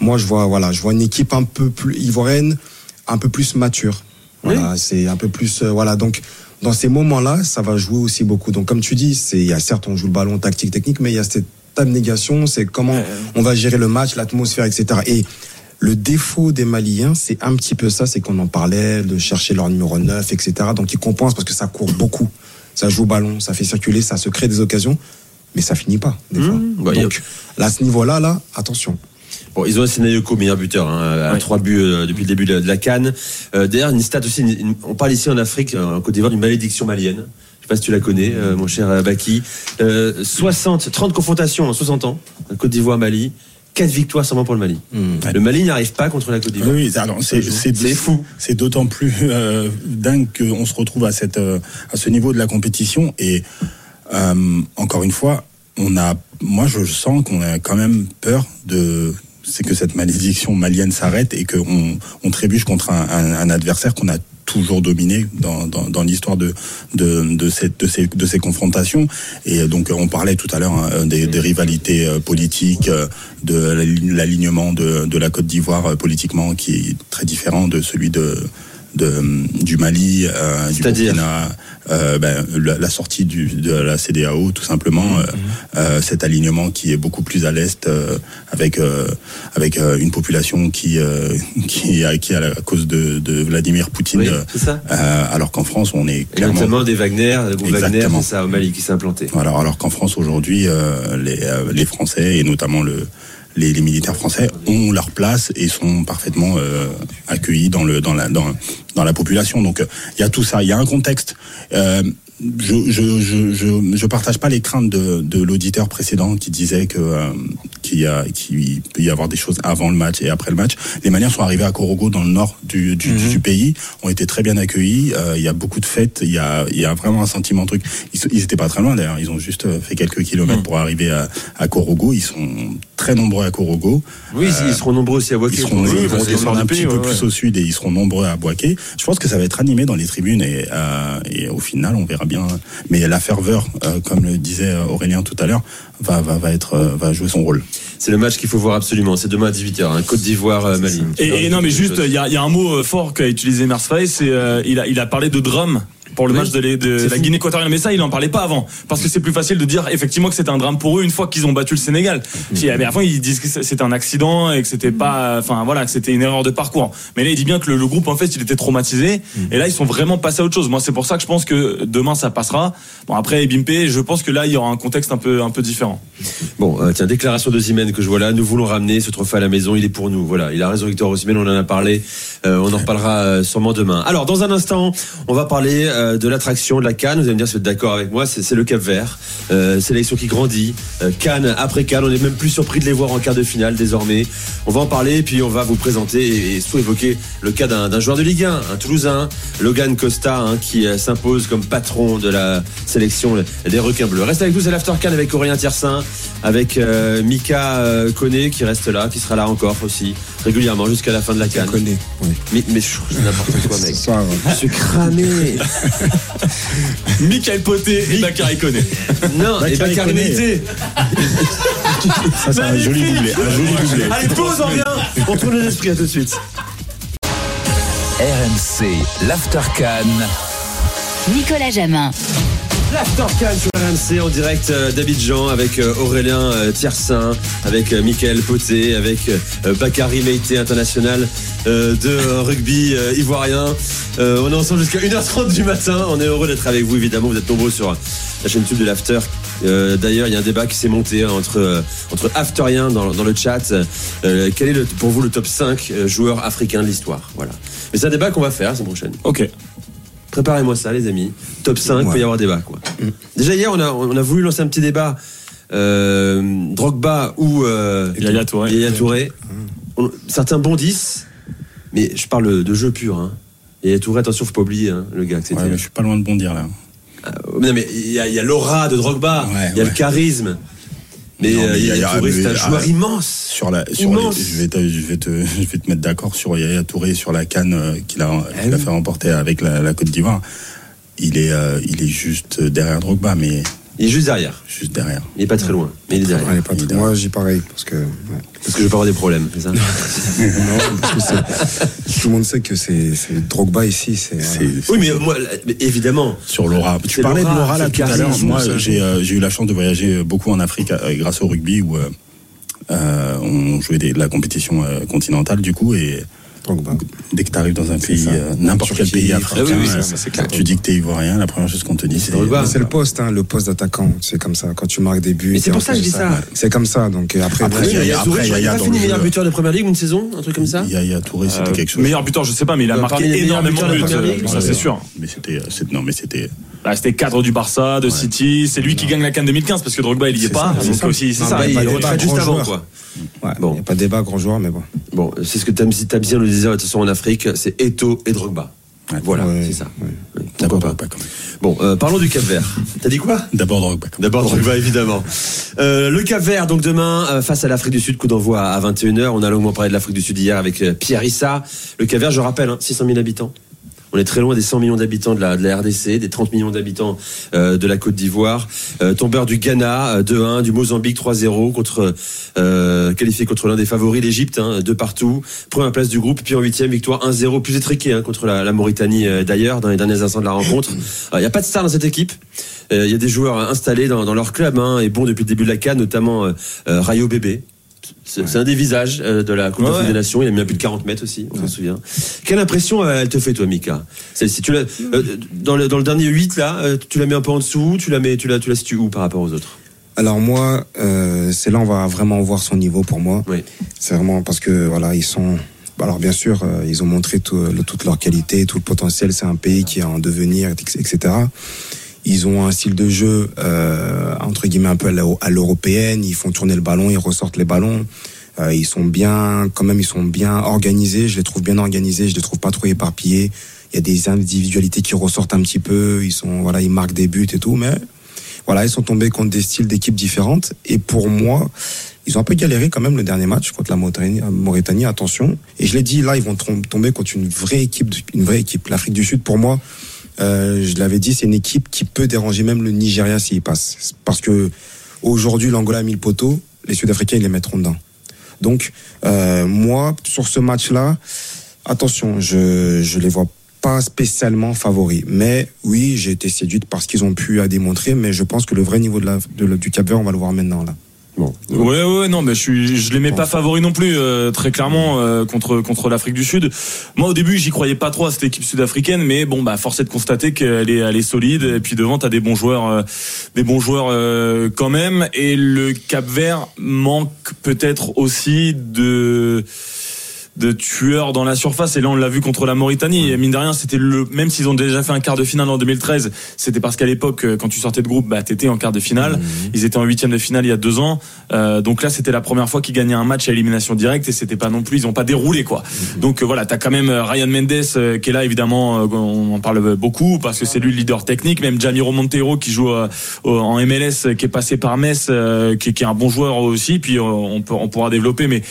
moi je vois, voilà, je vois une équipe un peu plus ivoirienne, un peu plus mature. Voilà, c'est un peu plus, euh, voilà. Donc dans ces moments-là, ça va jouer aussi beaucoup. Donc comme tu dis, c'est, il y a certes on joue le ballon tactique, technique, mais il y a cette abnégation, c'est comment on va gérer le match, l'atmosphère, etc. Et le défaut des Maliens, c'est un petit peu ça, c'est qu'on en parlait, de chercher leur numéro 9, etc. Donc ils compensent parce que ça court beaucoup. Ça joue au ballon, ça fait circuler, ça se crée des occasions mais ça finit pas, des fois. Mmh. Bah, Donc, là, à ce niveau-là, là, attention. Bon, ils ont un Senayoko, meilleur buteur, hein, à trois buts euh, depuis le début de, la Cannes. Euh, D'ailleurs, une stat aussi, on parle ici en Afrique, euh, en Côte d'Ivoire, d'une malédiction malienne. Je sais pas si tu la connais, euh, mon cher Baki. 60, 30 confrontations en 60 ans, Côte d'Ivoire, Mali. 4 victoires seulement pour le Mali. Mmh. Le Mali n'arrive pas contre la Côte d'Ivoire. Oui, c'est fou. C'est d'autant plus dingue qu'on se retrouve à, cette, à ce niveau de la compétition. Et euh, encore une fois, on a, moi je sens qu'on a quand même peur de c'est que cette malédiction malienne s'arrête et qu'on on trébuche contre un, adversaire qu'on a toujours dominé dans, l'histoire de, ces, confrontations. Et donc on parlait tout à l'heure hein, des, rivalités euh, politiques, euh, de l'alignement de la Côte d'Ivoire politiquement qui est très différent de celui de, de, du Mali, euh, du Burkina, euh, ben, la, la, sortie du, de la CDAO, tout simplement, mmh, mmh. Euh, cet alignement qui est beaucoup plus à l'est, euh, avec avec une population qui qui qui à la cause de, de Vladimir Poutine, oui, ça. alors qu'en France on est clairement notamment des Wagner, des Wagner, ça au Mali qui s'est implanté. Alors alors qu'en France aujourd'hui les les Français et notamment le les, les, militaires français ont leur place et sont parfaitement euh, accueillis dans le dans la dans, dans la population. Donc il y a tout ça, il y a un contexte. Euh, je, je, je, je, je partage pas les craintes de, de l'auditeur précédent qui disait que euh, qu'il y a qu'il peut y avoir des choses avant le match et après le match. Les manières sont arrivées à Korogo dans le nord du, du, du pays, ont été très bien accueillis. Euh, il y a beaucoup de fêtes, il y a il y a vraiment un sentiment truc. Ils, ils étaient pas très loin d'ailleurs, ils ont juste fait quelques kilomètres pour arriver à, à Korogo. Ils sont très nombreux à Korogo. Oui, euh, ils seront nombreux aussi à Boaké. Ils, seront, ils vont descendre un petit peu plus au sud et ils seront nombreux à Boaké. Je pense que ça va être animé dans les tribunes et, euh, et au final, on verra bien. Mais la ferveur, euh, comme le disait Aurélien tout à l'heure, va, va, va, être, va jouer son rôle. C'est le match qu'il faut voir absolument. C'est demain à 18h, hein, Côte d'Ivoire, Mali. Et, et non, mais juste, il y a, y a, un mot fort qu'a utilisé Mersfay, c'est il, a, il a parlé de drame pour le oui. match de, la Guinée équatoriale. Mais ça, il en parlait pas avant. Parce que c'est plus facile de dire effectivement que c'était un drame pour eux une fois qu'ils ont battu le Sénégal. Mmh. Mais avant, ils disent que c'était un accident et que c'était pas, enfin voilà, que c'était une erreur de parcours. Mais là, il dit bien que le, le groupe, en fait, il était traumatisé. Mmh. Et là, ils sont vraiment passés à autre chose. Moi, c'est pour ça que je pense que demain, ça passera. Bon, après, Bimpe, je pense que là, il y aura un contexte un peu, un peu différent. Bon, euh, tiens, déclaration de Zimène que je vois là. Nous voulons ramener ce trophée à la maison. Il est pour nous. Voilà. Il a raison, Victor Osimhen. On en a parlé. Euh, on en reparlera euh, sûrement demain. Alors, dans un instant, on va parler euh, de l'attraction de la Cannes. Vous allez me dire si vous êtes d'accord avec moi. C'est le Cap Vert. Euh, sélection qui grandit. Euh, Cannes après Cannes. On est même plus surpris de les voir en quart de finale désormais. On va en parler. Puis on va vous présenter et, et surtout évoquer le cas d'un joueur de Ligue 1, un Toulousain, Logan Costa, hein, qui euh, s'impose comme patron de la sélection des requins bleus. Reste avec nous, c'est l'After Cannes avec Aurélien Tiersin, avec euh, Mika euh, Koné qui reste là, qui sera là encore aussi régulièrement jusqu'à la fin de la Cannes. Koné, oui. Mais, mais je trouve n'importe quoi, mec. Ouais. Je suis cramé. Michael Poté et Bakary Koné. Non, et Bakary Mété. Ça, c'est un joli doublé. Un joli doublé. Allez, pause, on revient. On tourne les esprits, à tout de suite. RMC, l'Aftercan. Nicolas Jamin. L'Aftercan sur RMC en direct d'Abidjan avec Aurélien Tiersin, avec Michael Poté, avec Bakary Meïté, international de rugby ivoirien. On est ensemble jusqu'à 1h30 du matin. On est heureux d'être avec vous, évidemment. Vous êtes nombreux sur la chaîne YouTube de l'After. Euh, D'ailleurs, il y a un débat qui s'est monté hein, entre, euh, entre Afteriens dans, le chat. Euh, quel est pour vous le top 5 joueurs africains de l'histoire? Voilà. Mais c'est un débat qu'on va faire la semaine prochaine. Ok. Préparez-moi ça, les amis. Top 5, il ouais. peut y avoir débat. Quoi. Déjà, hier, on a, on a voulu lancer un petit débat. Drogba ou Yaya Touré. Yaya Touré. On, certains bondissent, mais je parle de jeu pur. Hein. Yaya Touré, attention, faut pas oublier hein, le gars. Ouais, je suis pas loin de bondir là. Non, mais il y a, y a l'aura de Drogba, il ouais, y a ouais. le charisme. Mais il y a, Touré, c'est un joueur immense. Sur la, sur immense. Les, je, vais te, je, vais te, je vais te mettre d'accord sur Yaya Touré sur la canne euh, qu'il a, qu a, fait remporter avec la, la Côte d'Ivoire. Il est, euh, il est juste derrière Drogba, mais. Il est juste derrière. Juste derrière. Il est pas très loin, mais il est derrière. Il est pas très... Moi, j'y pareil parce que. Ouais. Parce que je vais pas avoir des problèmes, c'est ça Non, parce que tout le monde sait que c'est Drogba ici. C'est. Oui, mais moi, évidemment. Sur l'aura. Tu parlais de l'aura là tout à l'heure. Moi, j'ai euh, eu la chance de voyager beaucoup en Afrique euh, grâce au rugby où euh, on jouait des, de la compétition euh, continentale du coup et. Dès que tu arrives dans un pays, euh, n'importe quel pays africain, oui, oui, ça, ça, tu dis que tu es ivoirien, la première chose qu'on te dit, c'est. C'est le poste, hein, le poste d'attaquant. C'est comme ça. Quand tu marques des buts. c'est pour ça que je dis ça. C'est comme ça. Donc après, après, il y a Touré. Il a fini meilleur buteur de première ligue une saison, un truc comme ça. Il y a Touré, c'était quelque chose. Meilleur buteur, je sais pas, mais il a marqué énormément de buts. Ça, c'est sûr. Mais c'était, non, mais c'était. Bah, c'était cadre du Barça, de ouais. City. C'est lui qui gagne la Cannes 2015 parce que Drogba il y est, est pas. Donc ça. aussi c'est ça. Il est retraite juste avant quoi. Ouais, bon. Il n'y a pas de débat grand joueur mais bon. Bon, c'est ce que Tabzien le disait de toute façon en Afrique, c'est Eto et Drogba. Ouais, voilà, ouais, c'est ça. Ouais. D'abord Drogba quand même. Bon, euh, parlons du Cap Vert. T'as dit quoi? D'abord Drogba. D'abord Drogba, évidemment. Euh, le Cap Vert, donc demain, euh, face à l'Afrique du Sud, coup d'envoi à 21h. On a longuement parlé de l'Afrique du Sud hier avec Pierre Issa. Le Cap Vert, je rappelle, hein, 600 000 habitants. On est très loin des 100 millions d'habitants de la, RDC, des 30 millions d'habitants euh, de la Côte d'Ivoire. Euh, tombeur du Ghana 2-1, du Mozambique 3-0 contre qualifié contre l'un des favoris, l'Égypte, hein, de partout. Première place du groupe, puis en huitième victoire 1-0, plus étriqué hein, contre la, la Mauritanie d'ailleurs dans les derniers instants de la rencontre. Il n'y a pas de star dans cette équipe. Il y a des joueurs installés dans, dans leur club hein, et bons depuis le début de la CAN, notamment Rayo Bébé, c'est un des visages euh, de la Coupe des Nations. Il a mis à plus de 40 mètres aussi, on s'en souvient. Quelle impression euh, elle te fait, toi, Mika? Si tu euh, dans, le, dans le dernier 8, là, tu la mets un peu en dessous, tu la mets, tu la, tu la situes où par rapport aux autres? Alors moi, c'est là on va vraiment voir son niveau pour moi. Oui. C'est vraiment parce que voilà ils sont. Alors bien sûr, ils ont montré toute leur qualité, tout le potentiel. C'est un pays qui est en devenir, etc. Ils ont un style de jeu euh, entre guillemets un peu à l'européenne. Ils font tourner le ballon, ils ressortent les ballons. Euh, ils sont bien, quand même, ils sont bien organisés. Je les trouve bien organisés. Je les trouve pas trop éparpillés. Il y a des individualités qui ressortent un petit peu. Ils sont, voilà, ils marquent des buts et tout, mais voilà, ils sont tombés contre des styles d'équipes différentes. Et pour moi, ils ont un peu galéré quand même le dernier match contre la Mauritanie. Attention. Et je l'ai dit, là, ils vont tomber contre une vraie équipe, une vraie équipe. L'Afrique du Sud, pour moi, euh, je l'avais dit, c'est une équipe qui peut déranger même le Nigeria s'il passe. Parce que aujourd'hui, l'Angola a mis le poteau, les Sud-Africains, ils les mettront dedans. Donc, euh, moi, sur ce match-là, attention, je je les vois pas spécialement favoris. Mais oui, j'ai été séduite parce qu'ils ont pu à démontrer, mais je pense que le vrai niveau de la, du Cap-Vert, on va le voir maintenant là. Bon. Ouais, ouais, non, mais je suis, je les mets pas favoris non plus, euh, très clairement euh, contre contre l'Afrique du Sud. Moi, au début, j'y croyais pas trop à cette équipe sud-africaine, mais bon, bah, force est de constater qu'elle est, elle est solide. Et puis devant, t'as des bons joueurs, euh, des bons joueurs quand même. Et le Cap Vert manque peut-être aussi de de tueurs dans la surface. Et là, on l'a vu contre la Mauritanie. Et mine de rien, c'était le même s'ils ont déjà fait un quart de finale en 2013. C'était parce qu'à l'époque, euh, quand tu sortais de groupe, bah t'étais en quart de finale. Mhm. Ils étaient en huitième de finale il y a deux ans. Euh, donc là, c'était la première fois qu'ils gagnaient un match à élimination directe. Et c'était pas non plus, ils ont pas déroulé quoi. Mhm. Donc euh, voilà, t'as quand même Ryan Mendes qui est là évidemment. on en parle beaucoup parce que c'est lui le leader technique. Même Jamiro Montero qui joue en MLS, qui est passé par Metz, qui, qui, est un bon joueur aussi. Puis on, peut, on pourra développer, mais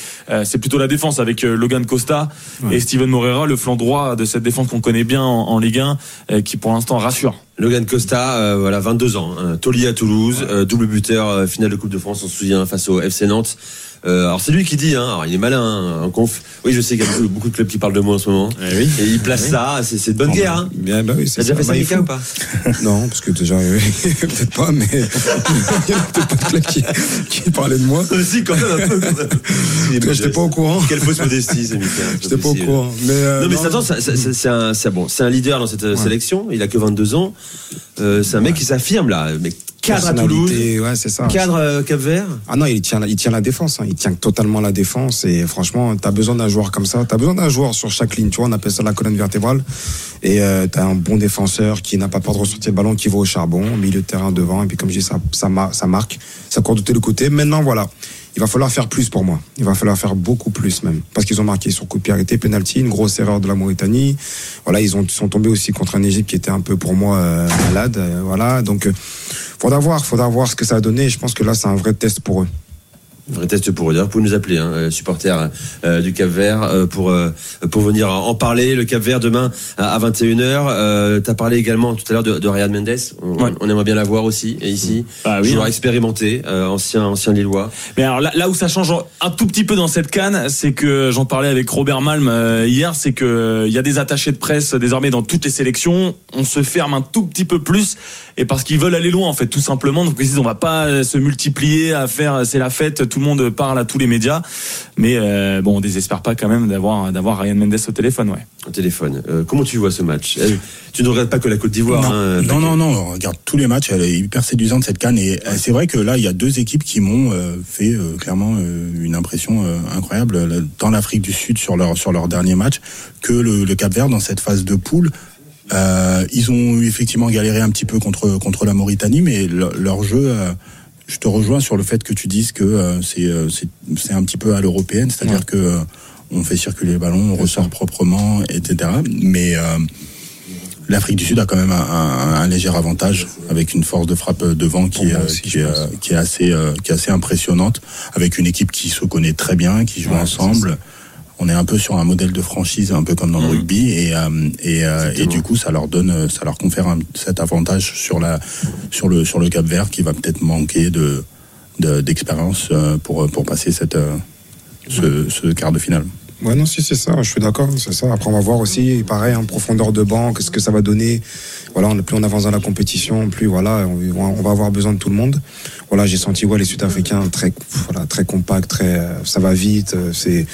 c'est plutôt la défense avec Logan Costa et Steven Moreira, le flanc droit de cette défense qu'on connaît bien en, Ligue 1, euh, qui pour l'instant rassure. Logan Costa, euh, voilà, 22 ans, hein. Toli à Toulouse, euh, double buteur, finale de Coupe de France, on se souvient, face au FC Nantes. Euh, alors c'est lui qui dit, hein, alors il est malin hein, en conf. Oui, je sais qu'il y a beaucoup, de clubs qui parlent de moi en ce moment. Eh oui. Et il place ça, c'est de bonne guerre. Hein. Bien, bah oui, T'as déjà fait ça, Mika, ou pas Non, parce que déjà, peut-être pas, mais il y a peut-être pas de club qui, qui parlait de moi. si, quand même un peu. J'étais pas au courant. Quelle fausse modestie, c'est Mika. J'étais pas au courant. Mais euh, non, mais attends, c'est un, bon, un leader dans cette sélection. Il a que 22 ans. Euh, c'est un mec qui s'affirme là. Mais cadre à Toulouse. Ouais, c'est ça. Cadre euh, Cap Vert. Ah non, il tient, il tient la défense. Hein. Il tient totalement la défense. Et franchement, t'as besoin d'un joueur comme ça. T'as besoin d'un joueur sur chaque ligne. Tu vois, on appelle ça la colonne vertébrale. Et euh, t'as un bon défenseur qui n'a pas peur de ressortir le ballon, qui va au charbon, milieu de terrain devant. Et puis comme je dis, ça, ça, ça marque, ça court de tous les côtés. Maintenant, voilà. Il va falloir faire plus pour moi. Il va falloir faire beaucoup plus même. Parce qu'ils ont marqué sur coup de pied arrêté, penalty, une grosse erreur de la Mauritanie. Voilà, ils ont, sont tombés aussi contre un Égypte qui était un peu pour moi euh, malade. Euh, voilà, donc faudra voir, faudra voir ce que ça a donné. Je pense que là, c'est un vrai test pour eux. Vrai test pour eux. Vous pouvez nous appeler, hein, euh, supporters euh, du Cap Vert, euh, pour pour venir en parler. Le Cap Vert demain à, 21h. tu as parlé également tout à l'heure de, de Ryan Mendes. On, aimerait bien la voir aussi et ici. Ah, oui, joueur hein. expérimenté, ancien ancien Lillois. Mais alors là, là, où ça change un tout petit peu dans cette canne, c'est que j'en parlais avec Robert Malm hier, c'est que il y a des attachés de presse désormais dans toutes les sélections. On se ferme un tout petit peu plus et parce qu'ils veulent aller loin en fait, tout simplement. Donc ils disent on va pas se multiplier à faire c'est la fête tout le monde parle à tous les médias. Mais euh, bon, on désespère pas quand même d'avoir d'avoir Ryan Mendes au téléphone, ouais. Au téléphone. Euh, comment tu vois ce match? Euh, Tu ne regrettes pas que la Côte d'Ivoire Non, hein, non, non, non, on regarde tous les matchs. Elle est hyper séduisante cette canne. Et c'est vrai que là, il y a deux équipes qui m'ont fait clairement une impression incroyable dans l'Afrique du Sud sur leur sur leur dernier match que le, le Cap Vert dans cette phase de poule. ils ont effectivement galéré un petit peu contre contre la Mauritanie, mais leur jeu je te rejoins sur le fait que tu dises que euh, euh, c'est un petit peu à l'européenne, c'est-à-dire que euh, on fait circuler le ballon, on ressort proprement, etc. Mais l'Afrique du Sud a quand même un, léger avantage avec une force de frappe devant qui, qui, est assez qui est assez impressionnante, avec une équipe qui se connaît très bien, qui joue ensemble. On est un peu sur un modèle de franchise, un peu comme dans le rugby, et et, et du coup, ça leur donne, ça leur confère cet avantage sur la sur le sur le Cap Vert qui va peut-être manquer de d'expérience pour pour passer cette ce, ce quart de finale. Ouais, non, si, c'est ça, je suis d'accord, c'est ça. Après, on va voir aussi, pareil, en profondeur de banc, qu'est-ce que ça va donner. Voilà, plus on avance dans la compétition, plus voilà, on, va avoir besoin de tout le monde. Voilà, j'ai senti ouais, les Sud-Africains très, voilà, très compacts, très, euh, ça va vite. Euh, c'est,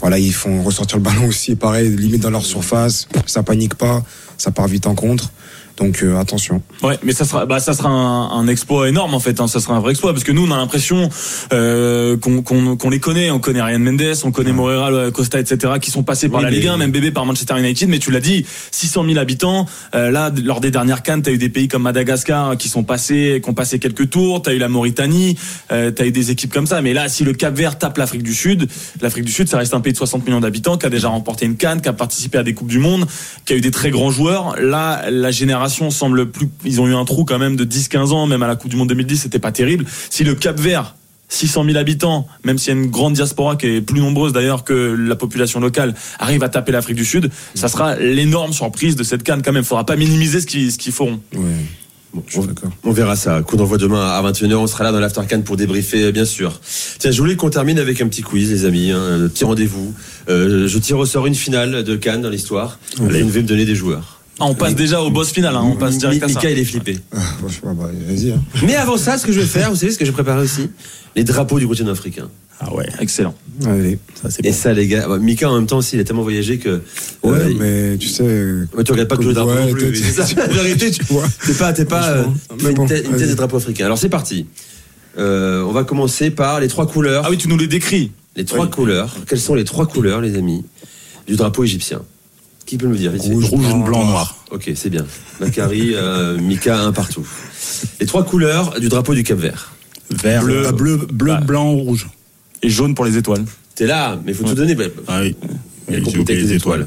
voilà, ils font ressortir le ballon aussi, pareil, limite dans leur surface. Ça panique pas, ça part vite en contre. Donc euh, attention. Ouais, mais ça sera, bah, ça sera un, un exploit énorme en fait. Hein. Ça sera un vrai exploit parce que nous, on a l'impression euh, qu'on les connaît. On connaît Ryan Mendes, on connaît Morera, Costa, etc. qui sont passés par la Ligue 1, même bébé par Manchester United. Mais tu l'as dit, 600 000 habitants. Euh, là, lors des dernières cannes, t'as eu des pays comme Madagascar qui sont passés, qui ont passé quelques tours. T'as eu la Mauritanie, euh, t'as eu des équipes comme ça. Mais là, si le Cap Vert tape l'Afrique du Sud, l'Afrique du Sud, ça reste un pays de 60 millions d'habitants qui a déjà remporté une canne, qui a participé à des coupes du monde, qui a eu des très grands joueurs. Là, la génération semble plus. Ils ont eu un trou quand même de 10-15 ans, même à la Coupe du Monde 2010, c'était pas terrible. Si le Cap Vert 600 000 habitants, même s'il y a une grande diaspora qui est plus nombreuse d'ailleurs que la population locale, arrive à taper l'Afrique du Sud, ça sera l'énorme surprise de cette canne quand même. Il faudra pas minimiser ce qu'ils qu'ils feront. on, on, verra ça. Coup d'envoi demain à 21h. On sera là dans l'After Cannes pour débriefer, bien sûr. Tiens, je voulais qu'on termine avec un petit quiz, les amis. Hein, un petit rendez-vous. Euh, je tire au sort une finale de Cannes dans l'histoire. Vous devez me donner des joueurs. Ah, on passe déjà au boss final, hein. on passe direct à ça. Mika, il est flippé. Ah, bah, vas-y. Hein. Mais avant ça, ce que je vais faire, vous savez ce que j'ai préparé aussi Les drapeaux du continent africain. Ah ouais, excellent. Allez, ça c'est Et ça, les gars, Mika en même temps aussi, il a tellement voyagé que. Ouais, euh, mais tu sais. Mais tu regardes pas tous les drapeaux non plus. C'est ça, la vérité, tu vois. T'es pas, t'es pas euh, une, tête, des drapeaux africains. Alors c'est parti. Euh, on va commencer par les trois couleurs. Ah oui, tu nous les décris. Les trois couleurs. Quelles sont les trois couleurs, les amis, du drapeau égyptien? Qui peut me dire? Rouge, blanc, noir. Ok, c'est bien. Macari, euh, Mika, un partout. Les trois couleurs du drapeau du Cap Vert. Vert, bleu, euh, bleu, bleu blanc, rouge. Et jaune pour les étoiles. T'es là, mais il faut tout donner. Ah oui. Il les étoiles.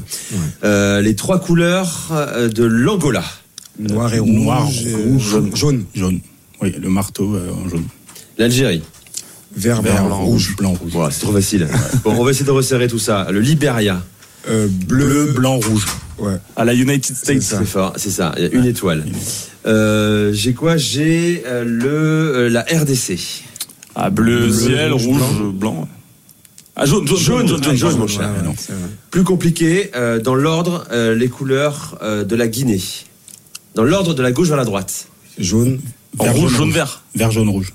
Euh, les trois couleurs euh, de l'Angola. Noir et rouge. Noir, rouge, jaune. jaune. Oui, le marteau en jaune. L'Algérie. Vert, Vert, blanc, rouge, blanc, rouge. Voilà, c'est trop facile. bon, on va essayer de resserrer tout ça. Le Libéria. Euh, bleu, blanc, rouge. Ouais. À la United States. C'est fort, c'est ça. Il y a une étoile. Euh, j'ai quoi? J'ai euh, le la RDC. Ah, bleu, ciel, rouge, blanc. Ah, jaune, jaune, jaune, jaune, jaune, jaune mon cher. Plus compliqué, dans l'ordre, les couleurs de la Guinée. Dans l'ordre de la gauche vers la droite. Jaune, vert, rouge, jaune, vert. Vert, jaune, rouge.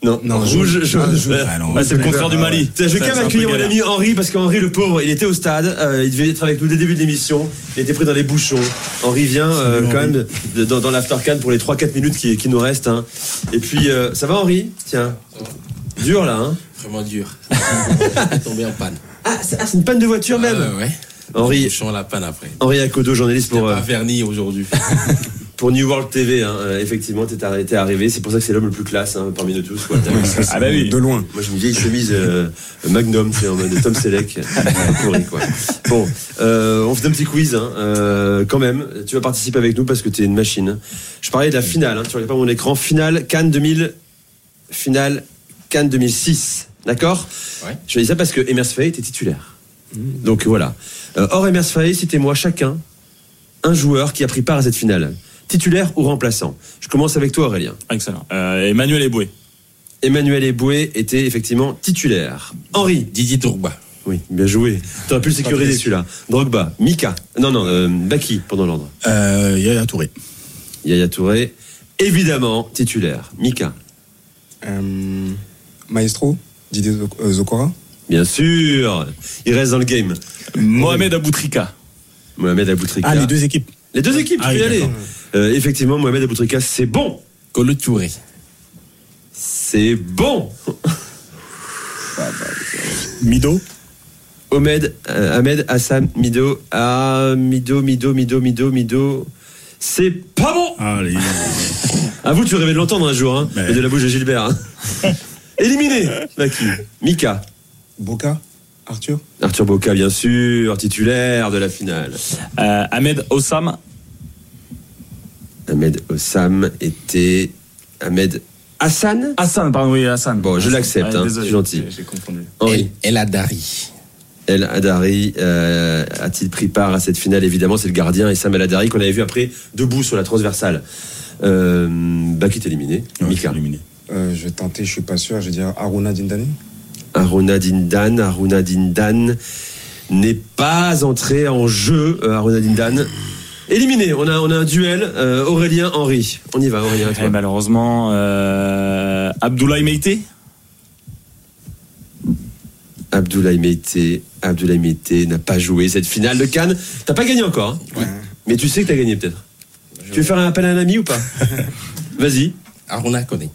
Non, non, rouge, jaune, ah, bah, c'est le contraire du Mali. Je vais quand même accueillir mon ami Henri parce qu'Henri, le pauvre, il était au stade. Euh, il devait être avec nous dès le début de l'émission. Il était pris dans les bouchons. Henri vient euh, quand même dans, dans l'aftercan pour les 3-4 minutes qui, qui, nous restent. Hein. Et puis, euh, ça va Henri? Tiens. Dur là, hein Vraiment dur. tombé en panne. Ah, c'est une panne de voiture même Ouais. Henri. Je la panne après. Henri Akodo, journaliste pour. Pas vernis aujourd'hui. pour New World TV, hein, euh, effectivement, t'es arrivé. C'est pour ça que c'est l'homme le plus classe hein, parmi nous tous. Quoi. ah bah oui. De loin. Moi, j'ai une vieille chemise euh, Magnum, c'est en mode Tom Selleck. pourri, quoi. Bon, euh, on fait un petit quiz, hein, euh, quand même. Tu vas participer avec nous parce que t'es une machine. Je parlais de la finale. Hein, tu regardes pas mon écran. Finale Cannes 2000. Finale Cannes 2006. D'accord? Ouais. Je dis ça parce que Emers Faye était titulaire. Mmh. Donc voilà. Euh, hors Emers Faye, citez-moi chacun un joueur qui a pris part à cette finale titulaire ou remplaçant Je commence avec toi, Aurélien. Excellent. Euh, Emmanuel Eboué. Emmanuel Eboué était effectivement titulaire. Henri. Didier Drogba. Oui, bien joué. Tu aurais pu le sécuriser celui-là. Drogba. Mika. Non, non, euh, Baki, pendant l'ordre. Euh, Yaya Touré. Yaya Touré. Évidemment, titulaire. Mika. Euh, Maestro. Didier Zokora. Bien sûr. Il reste dans le game. Mohamed Aboutrika. Mohamed Aboutrika. Ah, les deux équipes. Les deux équipes, tu ah peux y aller. Euh, effectivement, Mohamed Aboutrika, c'est bon. Colo Touré. C'est bon. Mido. Ahmed, euh, Ahmed Hassan Mido. Ah, Mido, Mido, Mido, Mido, Mido. C'est pas bon. Allez. à vous, tu rêvais de l'entendre un jour, hein, mais... de la bouche de Gilbert. Hein. Éliminé. Maki. Mika. Boca. Arthur? Arthur Boca, bien sûr, titulaire de la finale. Euh, Ahmed Ossam. Ahmed Ossam était. Ahmed Hassan Hassan, pardon, oui, Hassan. Bon, je l'accepte, hein, c'est gentil. J'ai confondu. El, El Adari. El Hadari euh, a-t-il pris part à cette finale Évidemment, c'est le gardien Sam El Hadari qu'on avait vu après debout sur la transversale. Euh, Baki est éliminé. Mika. éliminé. Euh, je vais tenter, je suis pas sûr. Je vais dire Aruna Dindani. Aruna Dindan, Aruna Dindan n'est pas entré en jeu. Euh, Aruna Dindan. Éliminé, on a, on a un duel. euh, Aurélien Henry. On y va, Aurélien. Et malheureusement, euh, Abdoulaye Meite Abdoulaye Meite, Abdoulaye Meite n'a pas joué cette finale de Cannes. T'as pas gagné encore, hein mais tu sais que t'as gagné peut-être. Tu veux faire un appel à un ami ou pas Vas-y. Aruna connaît.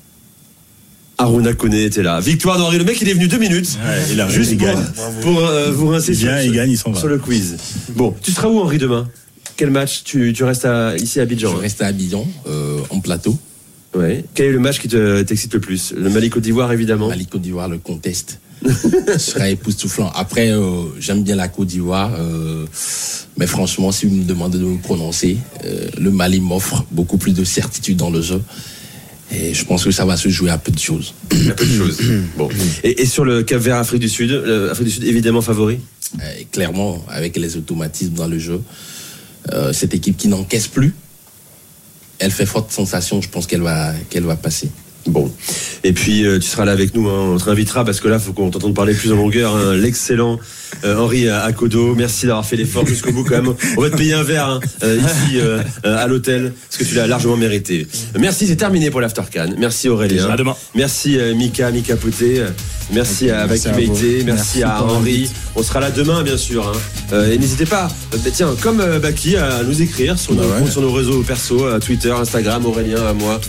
Aruna Kone était là. Victoire d'Henri. Le mec, il est venu deux minutes. il a- juste il pour, gagne. pour, euh, vous rincer Il sur, vient, il gagne, il s'en va. sur le quiz. Bon, tu seras où Henri demain? Quel match tu, tu restes à- ici à Abidjan Je reste à Abidjan, euh, en plateau. Ouais. Quel est le match qui te- t'excite le plus? Le Mali Côte d'Ivoire évidemment. Mali Côte d'Ivoire le conteste. Ce sera époustouflant. Après, euh, j'aime bien la Côte d'Ivoire, euh, mais franchement, si vous me demandez de me prononcer, euh, le Mali m'offre beaucoup plus de certitude dans le jeu. Et je pense que ça va se jouer à peu de choses. Un peu de choses. Bon. Et, et sur le Cap Vert Afrique du Sud, le- Afrique du Sud évidemment favori? Euh, clairement, avec les automatismes dans le jeu, euh, cette équipe qui n'encaisse plus, elle fait forte sensation. Je pense qu'elle va, qu'elle va passer. Bon. Et puis euh, tu seras là avec nous, hein. on te réinvitera parce que là, faut qu'on t'entende parler plus en longueur. hein. L'excellent euh, Henri Akodo, merci d'avoir fait l'effort jusqu'au bout quand même. On va te payer un verre hein, euh, ici euh, euh, à l'hôtel parce que tu l'as largement mérité. Merci, c'est terminé pour l'After Can. Merci Aurélien. À demain. Merci euh, Mika, Mika Pouté. Merci à. Meite, merci, Merci à Henri. On sera là demain bien sûr. hein. Euh, et n'hésitez pas, euh, bah, tiens, comme euh, Baki, à nous écrire sur nos, Bah ouais. comptes, sur nos réseaux perso, euh, Twitter, Instagram, Aurélien, à moi.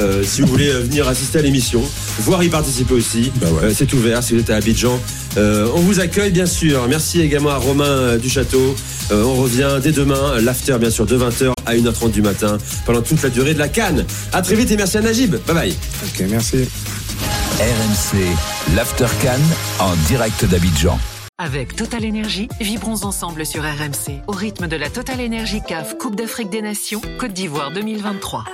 Euh, si vous voulez euh, venir assister à l'émission, voire y participer aussi, Bah euh, c'est ouvert si vous êtes à Abidjan. Euh, on vous accueille bien sûr. Merci également à Romain euh, du Château. Euh, on revient dès demain, l'after bien sûr de 20h à 1h30 du matin pendant toute la durée de la canne. À très vite et merci à Najib. Bye bye. Ok, merci. RMC, l'After Cannes en direct d'Abidjan. Avec Total Énergie, vibrons ensemble sur RMC au rythme de la Total Énergie CAF Coupe d'Afrique des Nations Côte d'Ivoire 2023.